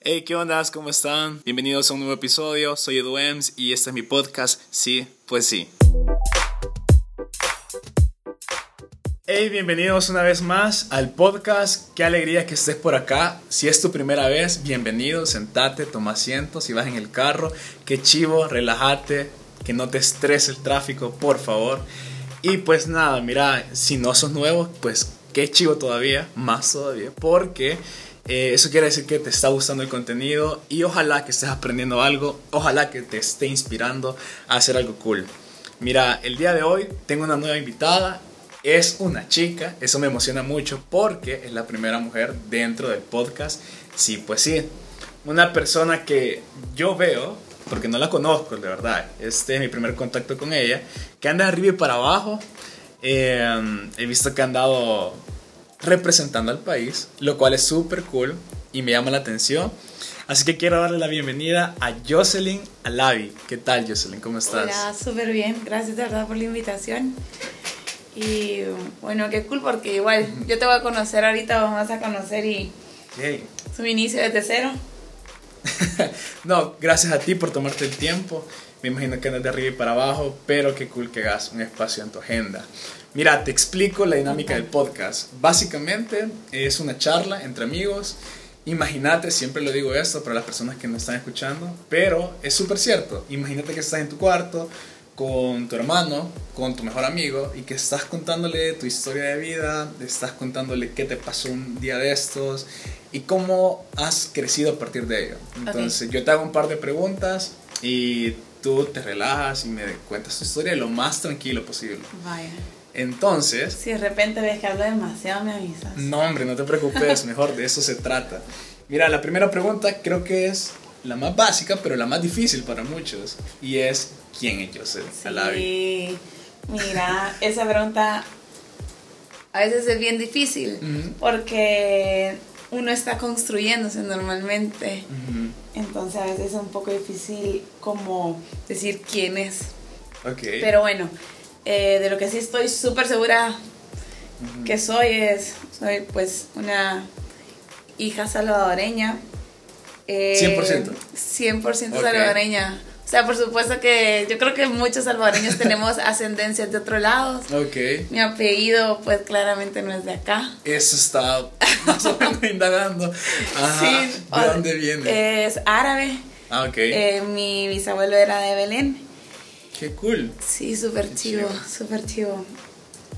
Hey, ¿qué onda? ¿Cómo están? Bienvenidos a un nuevo episodio. Soy Edu Ems y este es mi podcast. Sí, pues sí. Hey, bienvenidos una vez más al podcast. Qué alegría que estés por acá. Si es tu primera vez, bienvenido. Sentate, toma asiento. Si vas en el carro, qué chivo, relájate, que no te estrese el tráfico, por favor. Y pues nada, mira, si no sos nuevo, pues qué chivo todavía, más todavía, porque eh, eso quiere decir que te está gustando el contenido y ojalá que estés aprendiendo algo, ojalá que te esté inspirando a hacer algo cool. Mira, el día de hoy tengo una nueva invitada, es una chica, eso me emociona mucho porque es la primera mujer dentro del podcast. Sí, pues sí, una persona que yo veo, porque no la conozco, de verdad, este es mi primer contacto con ella, que anda arriba y para abajo. Eh, he visto que ha andado representando al país, lo cual es súper cool y me llama la atención. Así que quiero darle la bienvenida a Jocelyn Alavi. ¿Qué tal, Jocelyn? ¿Cómo estás? Hola, súper bien. Gracias de verdad por la invitación. Y bueno, qué cool porque igual yo te voy a conocer ahorita, vamos a conocer y Okay. su inicio desde cero. no, gracias a ti por tomarte el tiempo. Me imagino que andas de arriba y para abajo, pero qué cool que hagas un espacio en tu agenda. Mira, te explico la dinámica del podcast. Básicamente es una charla entre amigos. Imagínate, siempre lo digo esto para las personas que no están escuchando, pero es súper cierto. Imagínate que estás en tu cuarto con tu hermano, con tu mejor amigo y que estás contándole tu historia de vida, estás contándole qué te pasó un día de estos y cómo has crecido a partir de ello. Entonces yo te hago un par de preguntas y tú te relajas y me cuentas tu historia lo más tranquilo posible. Vaya. Entonces... Si de repente ves que hablo demasiado, me avisas. No, hombre, no te preocupes, mejor de eso se trata. Mira, la primera pregunta creo que es la más básica, pero la más difícil para muchos. Y es, ¿quién es Joseph Alavi? Sí, mira, esa pregunta a veces es bien difícil Ujú. porque uno está construyéndose normalmente. Ujú. Entonces a veces es un poco difícil como decir quién es. Ok. Pero bueno, eh, de lo que sí estoy súper segura que soy es, soy pues una hija salvadoreña. Eh, 100%. 100% Ok. salvadoreña. O sea, por supuesto que yo creo que muchos salvadoreños tenemos ascendencias de otros lados. Ok. Mi apellido pues claramente no es de acá. Eso está más o menos indagando. Ajá. ¿De dónde viene? Es árabe. ah, ok. Eh, mi bisabuelo era de Belén. Qué cool. Sí, súper chivo, súper chivo.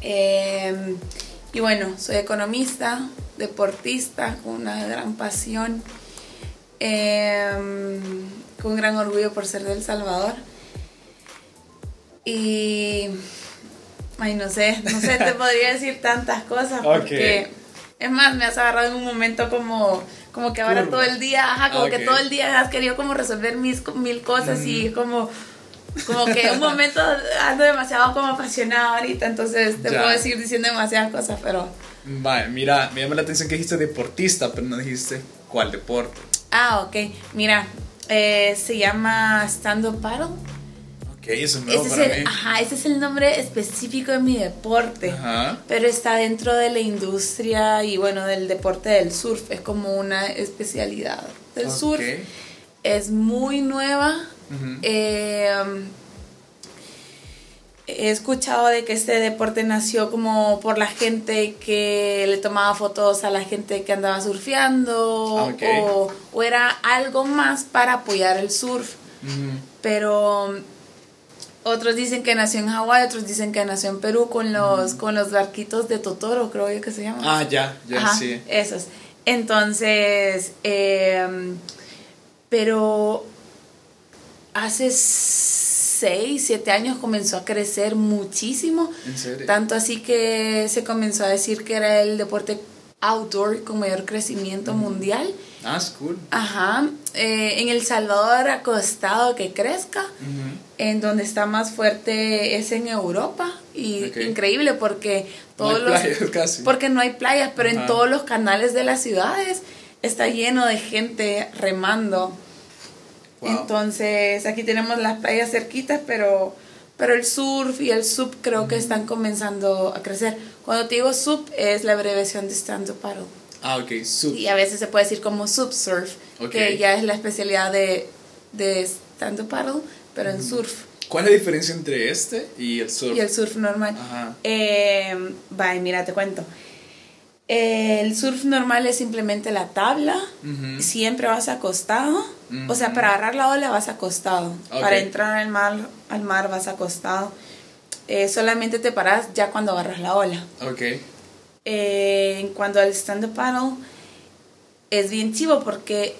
Eh, y bueno, soy economista, deportista, con una gran pasión, eh, con un gran orgullo por ser de El Salvador. Y, ay, no sé, no sé, te podría decir tantas cosas Ok. porque, es más, me has agarrado en un momento como, como que ahora Curva. todo el día, ajá, como que todo el día has querido como resolver mis, mil cosas y como como que un momento ando demasiado como apasionada ahorita, entonces te Ya. puedo decir diciendo demasiadas cosas, pero... Vale, mira, me llama la atención que dijiste deportista, pero no dijiste cuál deporte. Ah, ok. Mira, eh, se llama Stand Up Paddle. Ok, eso es nuevo Ese es, para el, mí. ajá, ese es el nombre específico de mi deporte. Ajá. Pero está dentro de la industria y bueno, del deporte del surf. Es como una especialidad del Ok. surf. Es muy nueva. Eh, he escuchado de que este deporte nació como por la gente que le tomaba fotos a la gente que andaba surfeando Ah, o, o era algo más para apoyar el surf. Pero otros dicen que nació en Hawái, otros dicen que nació en Perú con los, con los barquitos de Totoro, creo yo que se llaman. Ah, ya, ya, Ajá, sí. Esos. Entonces, eh, pero hace 6, 7 años comenzó a crecer muchísimo. ¿En serio? Tanto así que se comenzó a decir que era el deporte outdoor con mayor crecimiento mundial. Ah, es cool. Ajá. Eh, en El Salvador ha costado que crezca. En donde está más fuerte es en Europa. Y Ok. increíble porque No todos hay los. playas casi. Porque no hay playas, pero en todos los canales de las ciudades está lleno de gente remando. Wow. Entonces, aquí tenemos las playas cerquitas, pero, pero el surf y el sub creo que están comenzando a crecer. Cuando te digo sub, es la abreviación de stand-up paddle. Ah, ok, sub. Y a veces se puede decir como subsurf, Ok. que ya es la especialidad de, de stand-up paddle, pero en surf. ¿Cuál es la diferencia entre este y el surf? Y el surf normal. Ajá. Eh, bye, mira, te cuento. El surf normal es simplemente la tabla. Siempre vas acostado. O sea, para agarrar la ola vas acostado. Ok. Para entrar al mar, al mar vas acostado. Eh, solamente te paras ya cuando agarras la ola. Ok. Eh, en cuanto al stand-up paddle, es bien chivo porque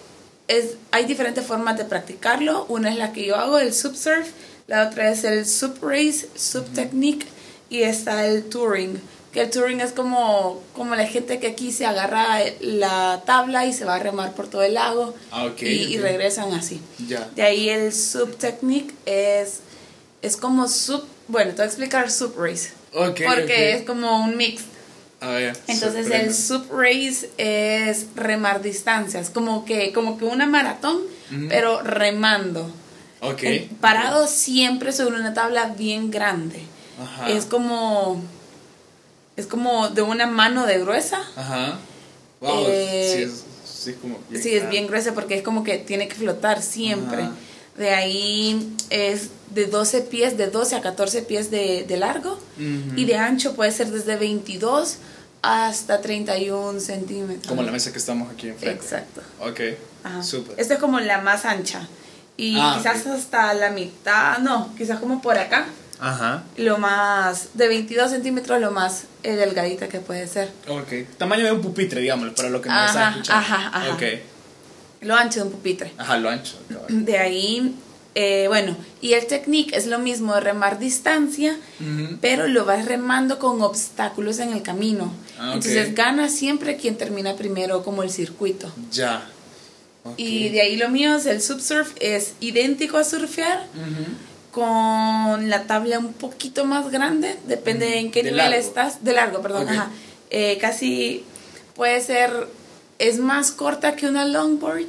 es, hay diferentes formas de practicarlo. Una es la que yo hago, el subsurf. La otra es el sub race, sub technique. Y está el touring. Que el touring es como, como la gente que aquí se agarra la tabla y se va a remar por todo el lago. Ah, ok, y, y ok. regresan así. Ya. De ahí el sub technique es, es como sub. Bueno, te voy a explicar sub race. Ok, Porque es como un mix. A ver. Entonces sorprende. el sub race es remar distancias, como que, como que una maratón, Ujú. pero remando. Ok. En- parado siempre sobre una tabla bien grande. Ajá. Es como es como de una mano de gruesa. Ajá. Wow, Eh, sí, es, sí es como. bien Sí, es grande. bien gruesa porque es como que tiene que flotar siempre. Ajá. De ahí es de 12 pies, de 12 a 14 pies de, de largo. Y de ancho puede ser desde 22 hasta 31 centímetros. Como la mesa que estamos aquí enfrente. Exacto. Ok. Ajá. Súper. Esta es como la más ancha. Y Ah, quizás hasta la mitad, no, quizás como por acá. Ajá. Lo más, de 22 centímetros, lo más eh, delgadita que puede ser. Ok. Tamaño de un pupitre, digámoslo, para lo que me Ajá, estás escuchando. ajá, ajá. Ok. Lo ancho de un pupitre. Ajá, lo ancho. De ahí, eh, bueno, y el technique es lo mismo de remar distancia, pero lo vas remando con obstáculos en el camino. Ah. Entonces gana siempre quien termina primero como el circuito. Ya. Ok. Y de ahí lo mío es el subsurf, es idéntico a surfear, Ujú. Con la tabla un poquito más grande, depende Ujú. en qué De nivel largo. estás, de largo, perdón, ajá. Eh, casi puede ser, es más corta que una longboard.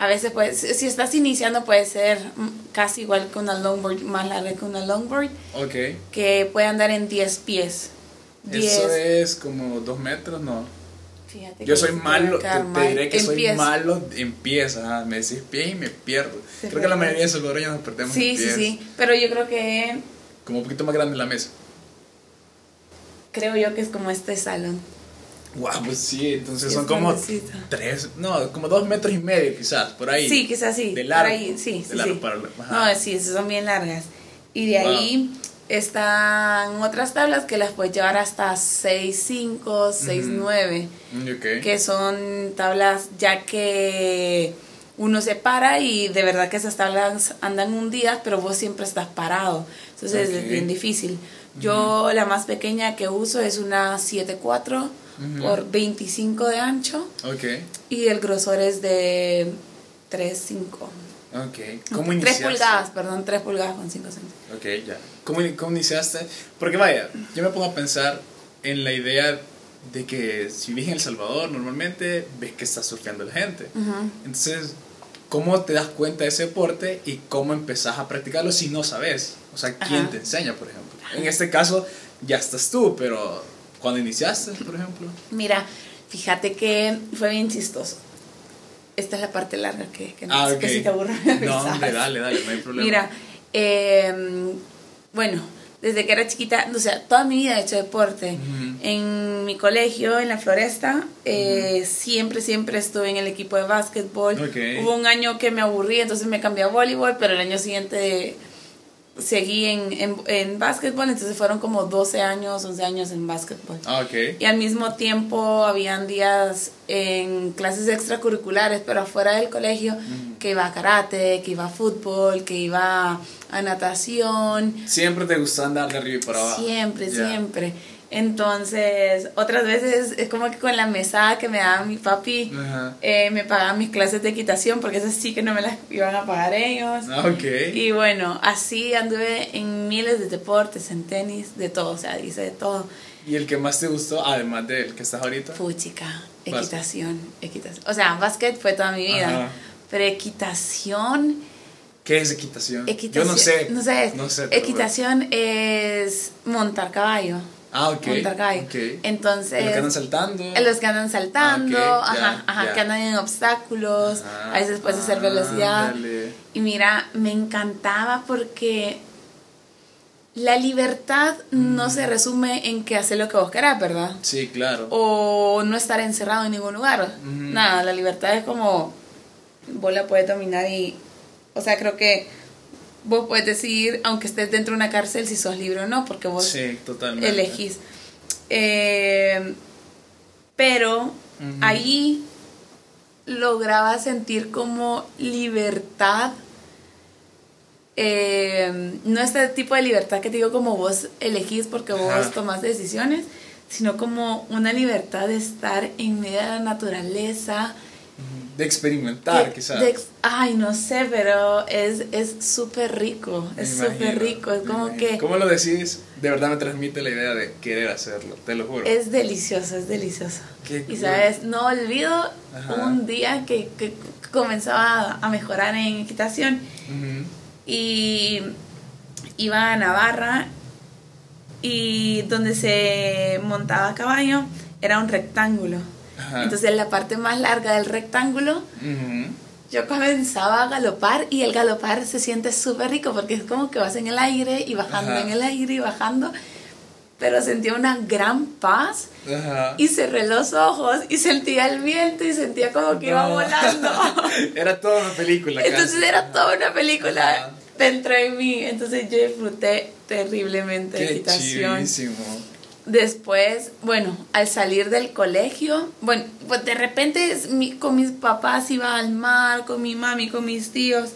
A veces puede, si estás iniciando puede ser mm, casi igual que una longboard, más larga que una longboard, Ok. que puede andar en 10 pies. 10. Eso es como dos metros, ¿no? Fíjate Yo soy malo, te, diré que soy malo en pies, ajá. Me decís pies y me pierdo. Se creo que la mayoría de salvadoreños nos perdemos Sí, sí, pies. sí, pero yo creo que, Como un poquito más grande la mesa. creo yo que es como este salón. Guau, pues sí, entonces Sí, son como grandecito. tres, no, como dos metros y medio quizás, por ahí. Sí, quizás sí. De por largo. ahí, sí, de sí, largo sí. para. No, sí, esas son bien largas. Y de Wow. ahí están otras tablas que las puedes llevar hasta 6.5, 6.9, Mm, ok. que son tablas ya que uno se para y de verdad que esas tablas andan hundidas, pero vos siempre estás parado. Entonces es bien difícil. Yo la más pequeña que uso es una 7.4 Ujú. por 25 de ancho Ok, y el grosor es de 3.5. ok. ¿Cómo 3 iniciaste? pulgadas, perdón, 3 pulgadas con 5 centímetros. Ok, ya. ¿Cómo, ¿Cómo iniciaste? Porque vaya, yo me pongo a pensar en la idea de que si vives en El Salvador, normalmente ves que está surfeando la gente. Entonces, ¿cómo te das cuenta de ese deporte y cómo empezás a practicarlo si no sabes? O sea, ¿quién Ajá. te enseña, por ejemplo? En este caso, ya estás tú, pero cuando iniciaste, por ejemplo. Mira, fíjate que fue bien chistoso. Esta es la parte larga que, que, no- Ah, ok. que si te aburre. me No, hombre, dale, dale, no hay problema. Mira, eh, bueno, desde que era chiquita, o sea, toda mi vida he hecho deporte. En mi colegio, en la floresta, eh, siempre, siempre estuve en el equipo de básquetbol. Hubo un año que me aburrí, entonces me cambié a voleibol, pero el año siguiente seguí en, en, en básquetbol, entonces fueron como 12 años, 11 años en básquetbol. Ah. Y al mismo tiempo habían días en clases extracurriculares, pero afuera del colegio, que iba a karate, que iba a fútbol, que iba a natación, Siempre te gusta andar de arriba y para abajo. siempre, siempre. Entonces, otras veces es como que con la mesada que me daba mi papi, eh, me pagaban mis clases de equitación, porque esas sí que no me las iban a pagar ellos. Ah, ok. Y bueno, así anduve en miles de deportes, en tenis, de todo, o sea, hice de todo. ¿Y el que más te gustó, además del que estás ahorita? Puchica, equitación, equitación. O sea, básquet fue toda mi vida, Ajá. pero equitación, ¿Qué es equitación? equitación, Yo no sé. no sé, No sé. equitación es montar caballo. Ah, ok. Un Targai. ok. Entonces. Los que andan saltando. En los que andan saltando, Ah, ajá, ajá, que andan en obstáculos, Ajá. a veces puedes hacer velocidad. Ándale. Y mira, me encantaba porque la libertad no se resume en que hacer lo que vos querás, ¿verdad? Sí, claro. O no estar encerrado en ningún lugar. Nada, la libertad es como vos la puedes dominar y, o sea, creo que vos puedes decidir, aunque estés dentro de una cárcel, si sos libre o no, porque vos sí, elegís. Eh, pero Ujú. ahí lograba sentir como libertad. eh, no este tipo de libertad que te digo como vos elegís porque vos Ajá. tomás decisiones, sino como una libertad de estar en medio de la naturaleza. De experimentar, quizás. de ay, no sé, pero es es súper rico, Me es súper rico, es como imagino. que... ¿Cómo lo decís? De verdad me transmite la idea de querer hacerlo, te lo juro. Es delicioso, es delicioso. Qué Y cool. sabes, no olvido Ajá. un día que, que comenzaba a mejorar en equitación y iba a Navarra y donde se montaba a caballo era un rectángulo. Ajá. Entonces en la parte más larga del rectángulo Ujú. yo comenzaba a galopar y el galopar se siente súper rico porque es como que vas en el aire y bajando Ajá. en el aire y bajando. Pero sentía una gran paz Ajá. y cerré los ojos y sentía el viento y sentía como que iba No. volando. Era toda una película. Entonces casi. era toda una película dentro de mí. Entonces yo disfruté terriblemente de Qué equitación. chivísimo. Después, bueno, al salir del colegio, bueno, pues de repente es con mis papás iba al mar, con mi mami, con mis tíos.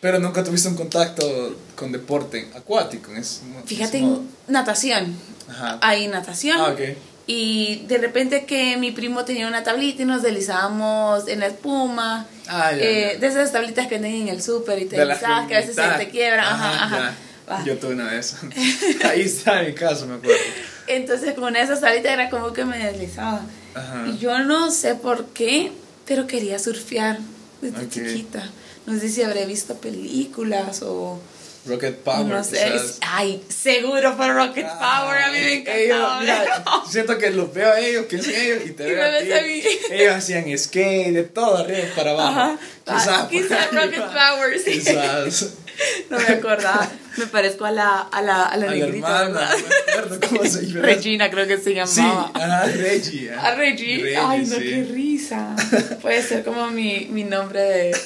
Pero nunca tuviste un contacto con deporte acuático. en mo- Fíjate en natación. Ajá. Hay natación. Ah, ok. Y de repente que mi primo tenía una tablita y nos deslizábamos en la espuma. Ah, ya, eh, ya. De esas tablitas que venden en el súper y te De la deslizas, que a veces se te quiebran. Ajá, ajá. Va. Yo tuve una de esas. Ahí está mi caso, me acuerdo. Entonces con esas tablitas era como que me deslizaba. Ajá. Y yo no sé por qué, pero quería surfear desde Ok. chiquita. No sé si habré visto películas o... Rocket Power. no sé. quizás. Ay, seguro fue Rocket Power. A mí me Ah, ellos, encantaba. mira, siento que los veo a ellos, que hacen ellos y te Y veo a ti. a mí. Ellos hacían skate, de todo arriba para abajo. Ajá. Quizás. Ah, quizás ahí Rocket. Power, sí. Quizás. No me acordaba. Me parezco a la, a la, a la A la negrita, hermana, ¿verdad? no me acuerdo cómo se llama. Regina creo que se Sí, llamaba. ajá, Reggie. A Reggie. Reggie, Ay, no, sí. qué risa. Puede ser como mi, mi nombre de...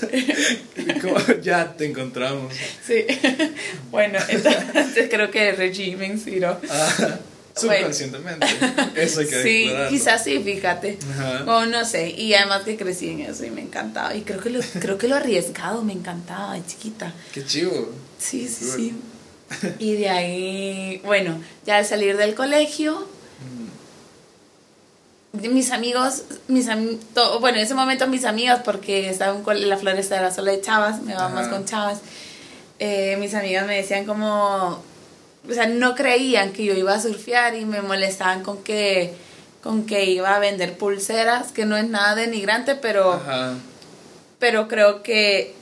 Como ya te encontramos. Sí. Bueno, entonces creo que Reggie me inspiró. Ajá. Subconscientemente. Eso hay que Sí, quizás sí, fíjate. Ajá. O no sé, y además que crecí en eso y me encantaba. Y creo que lo, creo que lo arriesgado me encantaba de chiquita. Qué chivo. Sí, sí, sí. Y de ahí, bueno, ya al salir del colegio, mis amigos, mis am- bueno, en ese momento mis amigas, porque estaba en la floresta era sola de chavas, me va más con chavas, eh, mis amigas me decían como, o sea, no creían que yo iba a surfear y me molestaban con que, con que iba a vender pulseras, que no es nada denigrante, pero Ajá. pero creo que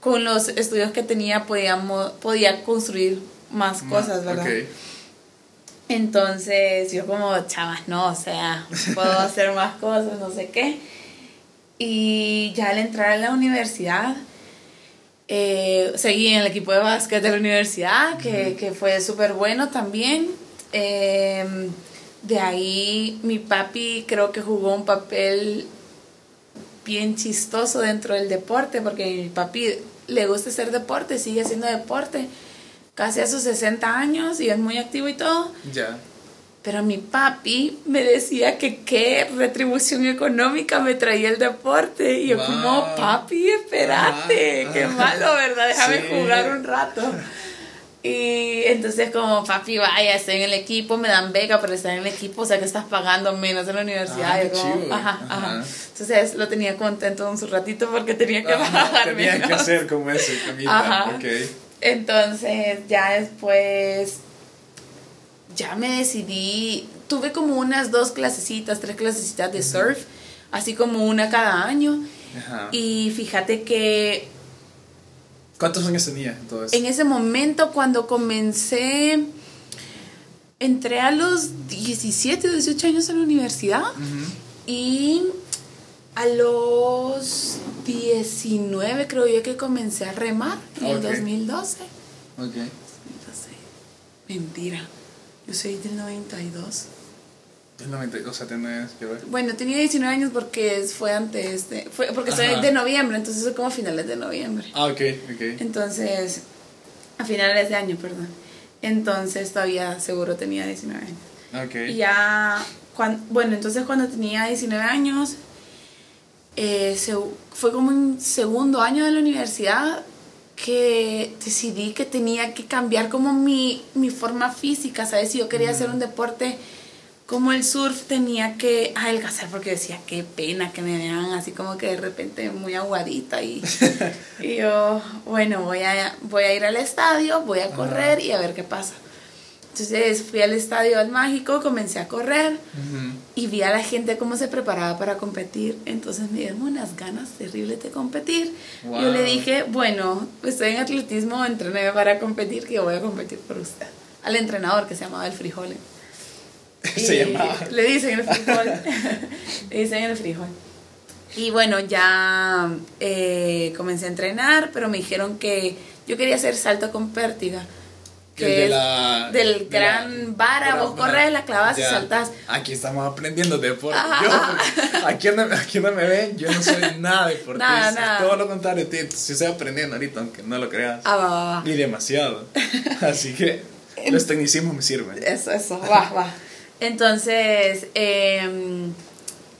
con los estudios que tenía podíamos, podía construir más cosas, ¿verdad? Entonces yo como, chavas, no, o sea, puedo hacer más cosas, no sé qué. Y ya al entrar a la universidad, eh, seguí en el equipo de básquet de la universidad, que, que fue súper bueno también. Eh, de ahí mi papi creo que jugó un papel bien chistoso dentro del deporte, porque mi papi le gusta hacer deporte, sigue haciendo deporte, casi a sus 60 años y es muy activo y todo. Ya. Pero mi papi me decía que qué retribución económica me traía el deporte. Y yo Wow. como, papi, espérate, qué malo, ¿verdad? Déjame Sí. jugar un rato. Y entonces como, papi, vaya, estoy en el equipo, me dan beca por estar en el equipo, o sea que estás pagando menos en la universidad. Ah, Yo como, ajá, Ajá. ajá. Entonces lo tenía contento un su ratito porque tenía que pagar Tenía que hacer como ese camita. Ajá. Ok. Entonces ya después ya me decidí, tuve como unas dos clasecitas, tres clasecitas de surf, así como una cada año. Ajá. Y fíjate que ¿Cuántos años tenía entonces? en ese momento cuando comencé entré a los 17 o 18 años en la universidad y a los 19 creo yo que comencé a remar en el Ok. 2012. Ok. 2012. Mentira. Yo soy del 92. Es 90, o sea, tenés que ver. Bueno, tenía 19 años porque fue antes de... Fue, porque soy Ajá. de noviembre, entonces soy como a finales de noviembre. Ah, ok, ok. Entonces, a finales de año, perdón. Entonces todavía seguro tenía 19 años. Ok. Y ya, bueno, entonces cuando tenía 19 años, eh, se- fue como un segundo año de la universidad que decidí que tenía que cambiar como mi, mi forma física, ¿sabes? Si yo quería hacer un deporte como el surf, tenía que adelgazar porque decía, qué pena que me vean así como que de repente muy aguadita y, y yo, bueno, voy a, voy a ir al estadio, voy a correr y a ver qué pasa. Entonces fui al estadio al mágico, comencé a correr. Y vi a la gente cómo se preparaba para competir. Entonces me dieron unas ganas terribles de competir. Wow. Yo le dije, bueno, estoy en atletismo, entrené para competir, que yo voy a competir por usted. Al entrenador que se llamaba el frijol. Se llamaba. Le dicen el frijol. le dicen el frijol. Y bueno, ya eh, comencé a entrenar, pero me dijeron que yo quería hacer salto con pértiga. Que de es la- del de gran vara, vos corres, la clavas y Ya. saltás. Aquí estamos aprendiendo deporte. Yo, aquí, donde, aquí donde me ven, yo no soy nada deportista. Nada, nada. Todo lo contrario, tío. Sí estoy aprendiendo ahorita, aunque no lo creas. Ah, va, va, va. Y demasiado. Así que los tecnicismos me sirven. Eso, eso, va, va. Entonces, em,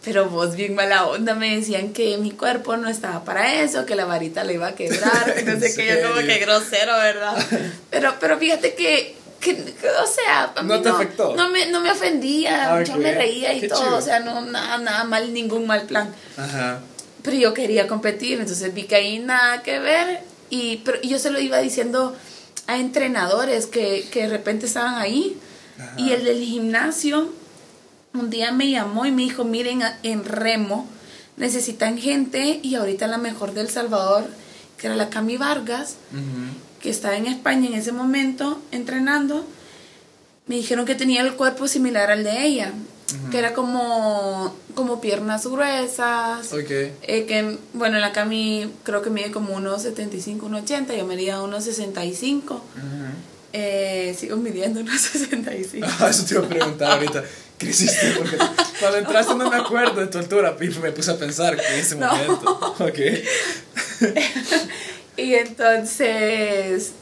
pero vos bien mala onda me decían que mi cuerpo no estaba para eso, que la varita le iba a quebrar, que no sé ¿En qué, yo como que grosero, ¿verdad? Pero, pero fíjate que, que, que, o sea, a mí ¿No te afectó? No me, no me ofendía, Ah, yo ok. me reía y Qué todo, chido. o sea, no, nada, nada mal, ningún mal plan. Ajá. Pero yo quería competir, entonces vi que ahí nada que ver. Y, pero yo se lo iba diciendo a entrenadores que, que de repente estaban ahí. Ajá. Y el del gimnasio un día me llamó y me dijo, miren, en Remo necesitan gente y ahorita la mejor del Salvador, que era la Cami Vargas, que estaba en España en ese momento entrenando, me dijeron que tenía el cuerpo similar al de ella, que era como, como piernas gruesas, Ok. eh, que, bueno, la Cami creo que mide como unos 75, unos 80, yo medía unos 65. Ujú. Eh, sigo midiendo unos 65. Ah, eso te iba a preguntar ahorita. ¿Qué hiciste? Porque cuando entraste no me acuerdo de tu altura, y me puse a pensar que en ese No. momento. Ok. y entonces...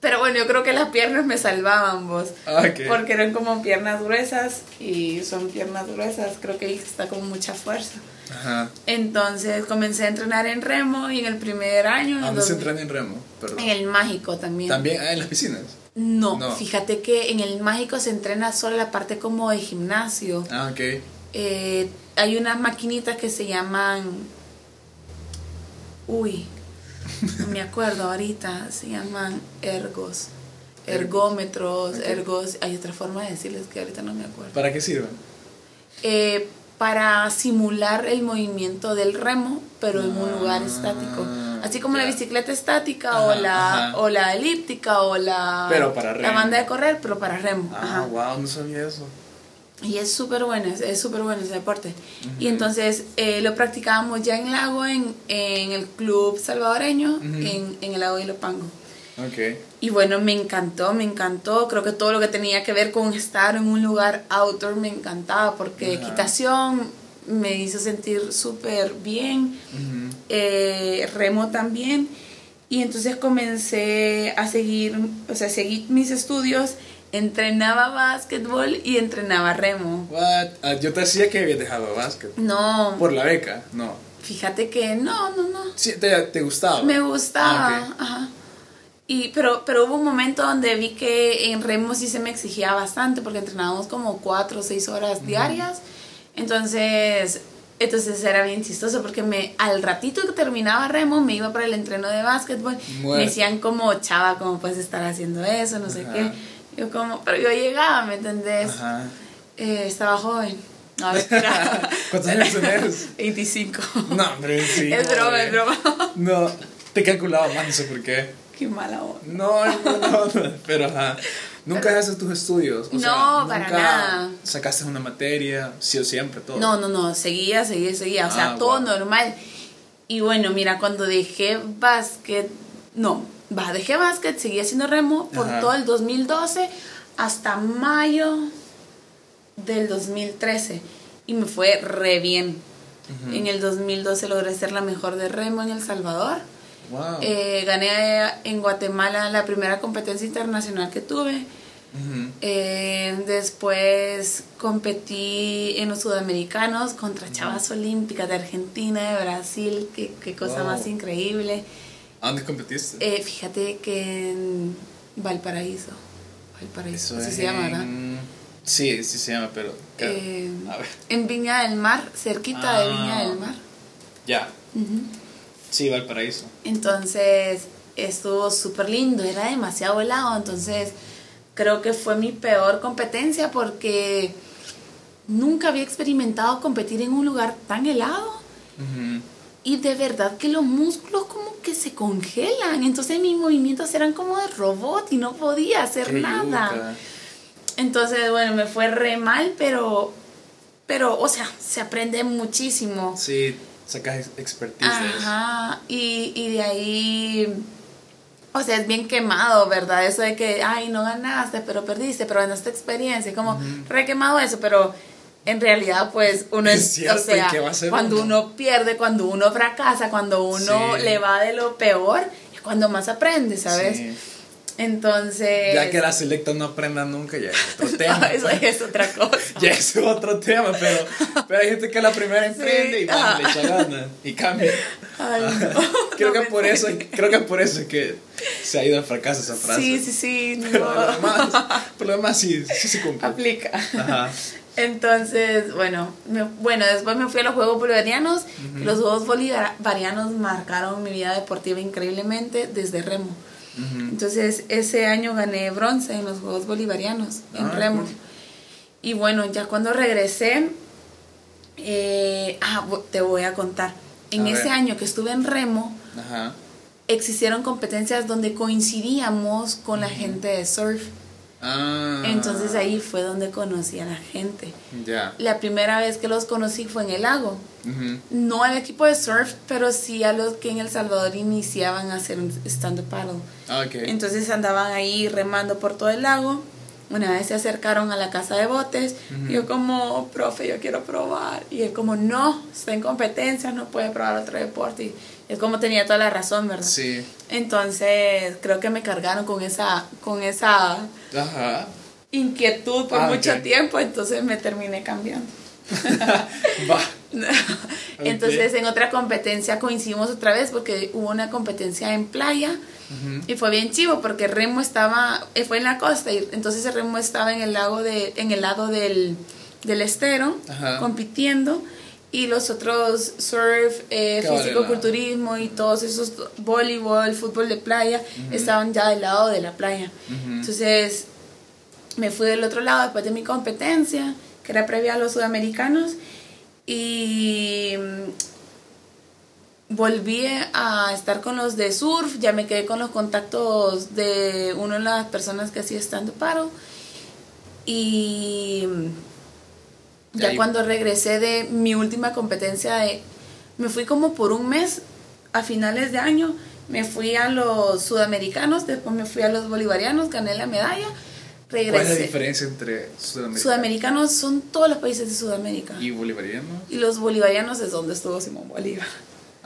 Pero bueno, yo creo que las piernas me salvaban vos. Ah. Porque eran como piernas gruesas y son piernas gruesas, creo que está con mucha fuerza. Ajá. Entonces comencé a entrenar en remo y en el primer año... ¿A el dónde se 2000 entrena en remo? Perdón. En el mágico también. También, ah, en las piscinas. No, No. fíjate que en el mágico se entrena solo la parte como de gimnasio. Ah, ok. Eh, hay unas maquinitas que se llaman. Uy, no me acuerdo ahorita. Se llaman ergos. Ergómetros, Ok. ergos. Hay otra forma de decirles que ahorita no me acuerdo. ¿Para qué sirven? Eh, para simular el movimiento del remo, pero en un lugar Ah, estático. Así como la bicicleta estática Ajá, o, la, ajá. o la elíptica o la, Pero para la banda de correr, pero para remo. Ah, Ajá. wow, no sabía eso. Y es súper bueno, es- súper bueno ese deporte. Y entonces eh, lo practicábamos ya en Lago, en, en el club salvadoreño, en, en el Lago de Ilopango. Ok. Y bueno, me encantó, me encantó. Creo que todo lo que tenía que ver con estar en un lugar outdoor me encantaba porque Ajá. equitación me hizo sentir súper bien, eh, remo también. Y entonces comencé a seguir, o sea, seguí mis estudios, entrenaba básquetbol y entrenaba remo. What? Ah, yo te decía que habías dejado básquet. No, Por la beca, no. fíjate que no, no, no. Sí, te, te gustaba. Me gustaba, Ah, ajá. Y, pero, pero hubo un momento donde vi que en remo sí se me exigía bastante porque entrenábamos como cuatro o seis horas diarias. Entonces, entonces era bien chistoso porque me, al ratito que terminaba remo me iba para el entreno de básquetbol. Muerto. Me decían como, chava, ¿cómo puedes estar haciendo eso? No sé qué. Yo como, pero yo llegaba, ¿me entendés? Eh, estaba joven. No. ¿Cuántos años tenés? 25. No, hombre, sí. es broma, es broma. No, te calculaba más, no sé por qué. Qué mala onda. No, no, no, pero ajá. ¿Nunca dejaste tus estudios? O sea, No, para ¿nunca nada. ¿Sacaste una materia? Sí o siempre, todo. No, no, no, seguía, seguía, seguía, o sea, Ah, todo wow. normal. Y bueno, mira, cuando dejé básquet, no, va, dejé básquet, seguí haciendo remo por Ajá. todo el 2012 hasta mayo del 2013 y me fue re bien. En el 2012 logré ser la mejor de remo en El Salvador. Wow. Eh, gané en Guatemala la primera competencia internacional que tuve. Ujú. Eh, después competí en los sudamericanos contra chavas olímpicas de Argentina, de Brasil, qué, qué cosa Wow. más increíble. ¿A dónde competiste? Eh, fíjate que en Valparaíso, Valparaíso, así es se llama, ¿verdad? en- Sí, sí se llama, pero... Eh, a ver. en Viña del Mar, cerquita de Ah. Viña del Mar. Ya. Ujú. Sí, Valparaíso. Entonces estuvo súper lindo, era demasiado helado, entonces creo que fue mi peor competencia porque nunca había experimentado competir en un lugar tan helado y de verdad que los músculos como que se congelan, entonces mis movimientos eran como de robot y no podía hacer Qué nada. yuca. Entonces, bueno, me fue re mal, pero, pero, o sea, se aprende muchísimo. Sí, sacas ex- expertise de eso. Ajá, y, y de ahí, o sea, es bien quemado, ¿verdad? Eso de que, ay, no ganaste, pero perdiste, pero ganaste experiencia, como re quemado eso, pero en realidad, pues, uno Es es, cierto, o sea, ¿y qué va a hacer cuando uno? uno pierde, cuando uno fracasa, cuando uno Sí. le va de lo peor, es cuando más aprende, ¿sabes? Sí. Entonces... Ya que la selecta no aprenda nunca, ya es otro tema. eso es otra cosa. Ya es otro tema, pero, pero hay gente que a la primera emprende y va, le echa ganas y cambia. Ay, no. Creo no que por eso, creo que por eso es que se ha ido al fracaso esa frase. Sí, sí, sí. Pero lo demás, por lo demás sí, sí se cumple. Aplica. Ajá. Entonces, bueno, me- bueno, después me fui a los Juegos Bolivarianos. Los Juegos Bolivarianos marcaron mi vida deportiva increíblemente desde remo. Entonces, ese año gané bronce en los Juegos Bolivarianos, en Ah, remo. cool. Y bueno, ya cuando regresé, eh, ah, te voy a contar. En A ese ver. año que estuve en remo, Ajá. existieron competencias donde coincidíamos con la gente de surf. Ah. Entonces ahí fue donde conocí a la gente. Ya. La primera vez que los conocí fue en el lago. No al equipo de surf, pero sí a los que en El Salvador iniciaban a hacer un stand-up paddle. Ah. Entonces andaban ahí remando por todo el lago. Una vez se acercaron a la casa de botes. Y Yo como, profe, yo quiero probar. Y él como, no, está en competencia, no puede probar otro deporte. Y él como tenía toda la razón, ¿verdad? Sí. Entonces creo que me cargaron con esa, con esa Ajá. inquietud por Ah, mucho tiempo, entonces me terminé cambiando. Va. Entonces en otra competencia coincidimos otra vez porque hubo una competencia en playa y fue bien chivo porque Remo estaba, eh, fue en la costa y entonces el Remo estaba en el lago de, en el lado del, del estero Ajá. compitiendo y los otros surf, eh, físico-culturismo y todos esos voleibol, fútbol de playa estaban ya del lado de la playa. Ujú. Entonces me fui del otro lado después de mi competencia, que era previa a los sudamericanos, y mm, volví a estar con los de surf, ya me quedé con los contactos de una de las personas que hacía estando paro, y ya Ahí. cuando regresé de mi última competencia, de, me fui como por un mes a finales de año, me fui a los sudamericanos, después me fui a los bolivarianos, gané la medalla, ¿Cuál es la regresé. diferencia entre Sudamérica Sudamericanos son todos los países de Sudamérica. y bolivariano? Y los bolivarianos es donde estuvo Simón Bolívar.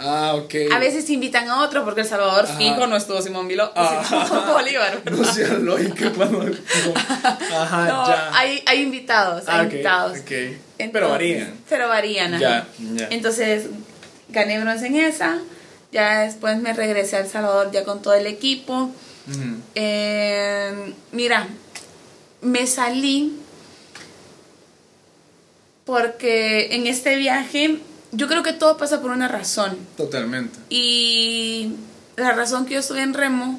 Ah, ok. A veces invitan a otro porque El Salvador Ajá. fijo no estuvo Simón, Vilo- Ajá. Simón Bolívar. No sea lógica cuando. Ajá, No, ya. hay, hay invitados, hay Ah, invitados. ok. Pero varían. Pero varían. Ya, ya. Entonces gané bronce en esa. Ya después me regresé a El Salvador ya con todo el equipo. Eh, mira, me salí porque en este viaje yo creo que todo pasa por una razón. Totalmente. Y la razón que yo estuve en remo,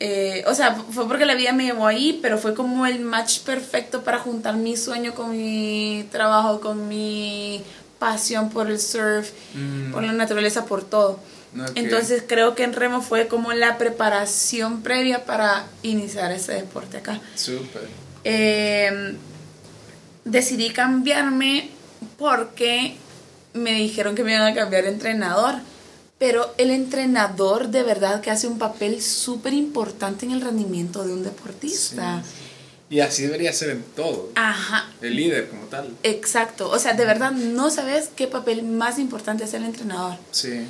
eh, o sea, fue porque la vida me llevó ahí, pero fue como el match perfecto para juntar mi sueño con mi trabajo, con mi pasión por el surf, Mm. por la naturaleza, por todo. Entonces creo que en remo fue como la preparación previa para iniciar ese deporte acá. Súper. Eh, decidí cambiarme porque me dijeron que me iban a cambiar de entrenador. Pero el entrenador de verdad que hace un papel súper importante en el rendimiento de un deportista. Y así debería ser en todo. Ajá, El líder como tal. exacto. O sea, de verdad no sabes qué papel más importante es el entrenador. Sí.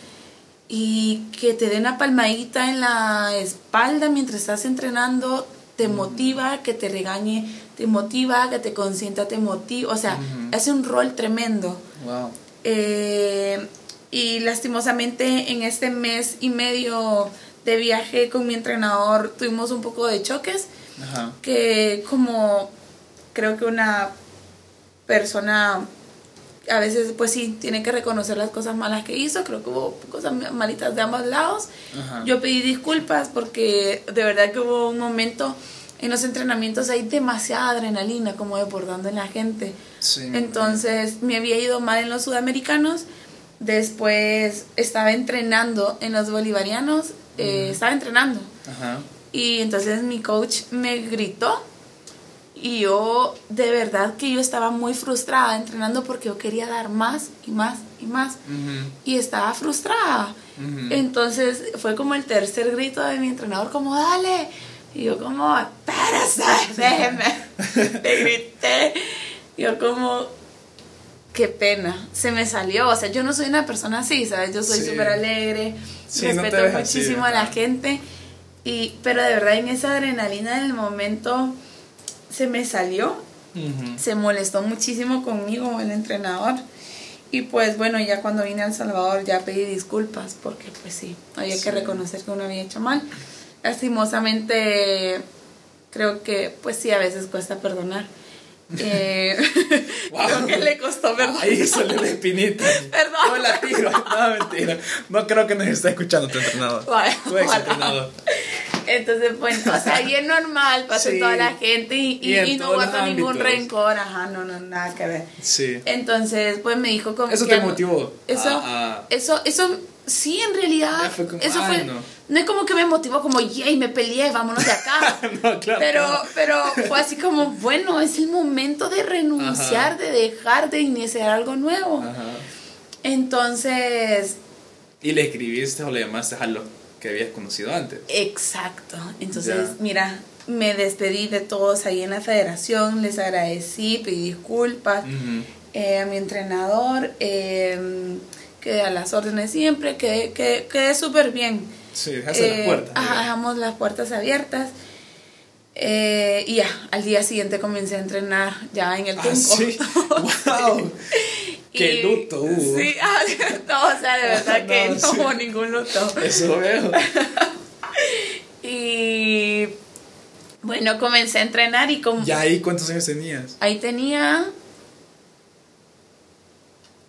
Y que te den una palmadita en la espalda mientras estás entrenando te motiva, que te regañe, te motiva, que te consienta, te motiva. O sea, hace un rol tremendo. Wow. Eh, y lastimosamente en este mes y medio de viaje con mi entrenador tuvimos un poco de choques Ajá. que como creo que una persona a veces pues sí tiene que reconocer las cosas malas que hizo, creo que hubo cosas malitas de ambos lados. Ajá. Yo pedí disculpas porque de verdad que hubo un momento en los entrenamientos hay demasiada adrenalina como desbordando en la gente. Sí, Entonces me había ido mal en los sudamericanos, después estaba entrenando en los bolivarianos, eh, estaba entrenando. Ajá. Y entonces mi coach me gritó y yo de verdad que yo estaba muy frustrada entrenando porque yo quería dar más y más y más y estaba frustrada. Entonces fue como el tercer grito de mi entrenador como dale y yo como espérese, déjeme. Le grité. Yo como qué pena, se me salió, o sea, yo no soy una persona así, ¿sabes? Yo soy Sí. súper alegre, Sí, no te respeto así, muchísimo a la gente y pero de verdad en esa adrenalina del momento se me salió se molestó muchísimo conmigo el entrenador. Y pues bueno ya cuando vine a El Salvador ya pedí disculpas porque pues sí había Sí. que reconocer que uno había hecho mal. Lastimosamente creo que pues sí a veces cuesta perdonar Eh, Wow. creo que le costó perdonar Ahí salió la espinita. Perdón. No la tiro. No, mentira. No creo que nos esté escuchando tu entrenador. Vale, Tu ex entrenador. Entonces, bueno, o sea, y es normal, pasa Sí. toda la gente y, y, Y y no guardo ningún rencor, ajá, no, no, nada que ver. Sí. Entonces, pues me dijo como Eso que- te motivó. Eso, eso, eso, sí, en realidad. Fue como, eso fue. no. No. es como que me motivó como, yay, me peleé, vámonos de acá. No, claro. pero, no. pero fue así como, bueno, es el momento de renunciar, Ajá. de dejar de iniciar algo nuevo. Ajá. Entonces, Y le escribiste o le llamaste a los que habías conocido antes. exacto. Entonces, Ya. mira, me despedí de todos ahí en la federación, les agradecí, pedí disculpas. Eh, a mi entrenador, eh, quedé a las órdenes siempre, quedé, quedé, quedé súper bien. Sí, dejaste Eh, las puertas. ajá, dejamos las puertas abiertas. Eh, y ya, al día siguiente comencé a entrenar ya en el Ah, Tunco. sí. ¡Wow! ¡Qué Y- luto hubo! Sí, ah, no, o sea, de verdad que No, no, sí. hubo ningún luto. Eso veo. Y bueno, comencé a entrenar y como ¿Ya ahí cuántos años tenías? ahí tenía...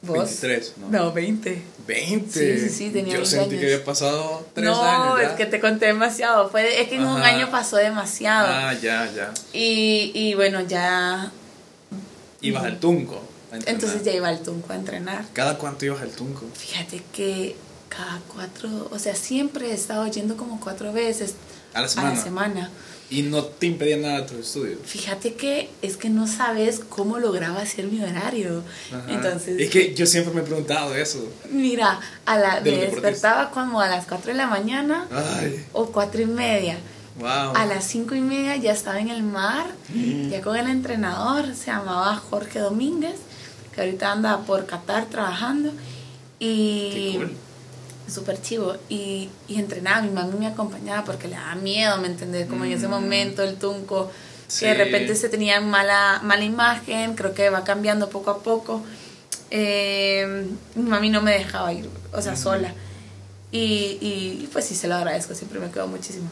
¿Vos? 23, ¿no? No, 20. 20. Sí, sí, sí, tenía Yo 20 sentí que había pasado 3 no, años. ya. es que te conté demasiado. Fue, es que en un año pasó demasiado. Ah, ya, ya. Y, y bueno, ya. Ibas al Tunco. a. Entonces ya iba al Tunco a entrenar. ¿Cada cuánto ibas al Tunco? Fíjate que cada cuatro. O sea, siempre he estado yendo como cuatro veces A la a semana. la semana. Y no te impedía nada de tus estudios. Fíjate que es que no sabes cómo lograba hacer mi horario. Ajá. Entonces. Es que yo siempre me he preguntado eso. Mira, a la, me despertaba como a las 4 de la mañana Ay, o cuatro y media. wow. A las cinco y media ya estaba en el mar, ya con el entrenador, se llamaba Jorge Domínguez, que ahorita anda por Qatar trabajando. Y Qué cool. Súper chivo. Y, y entrenaba, mi mami me acompañaba porque le daba miedo, ¿me entendés? Como en ese Mm. momento el tunco, Sí. que de repente se tenía mala, mala imagen, creo que va cambiando poco a poco. Eh, mi mami no me dejaba ir, o sea, sola. Y, y pues sí, se lo agradezco, siempre me quedó muchísimo.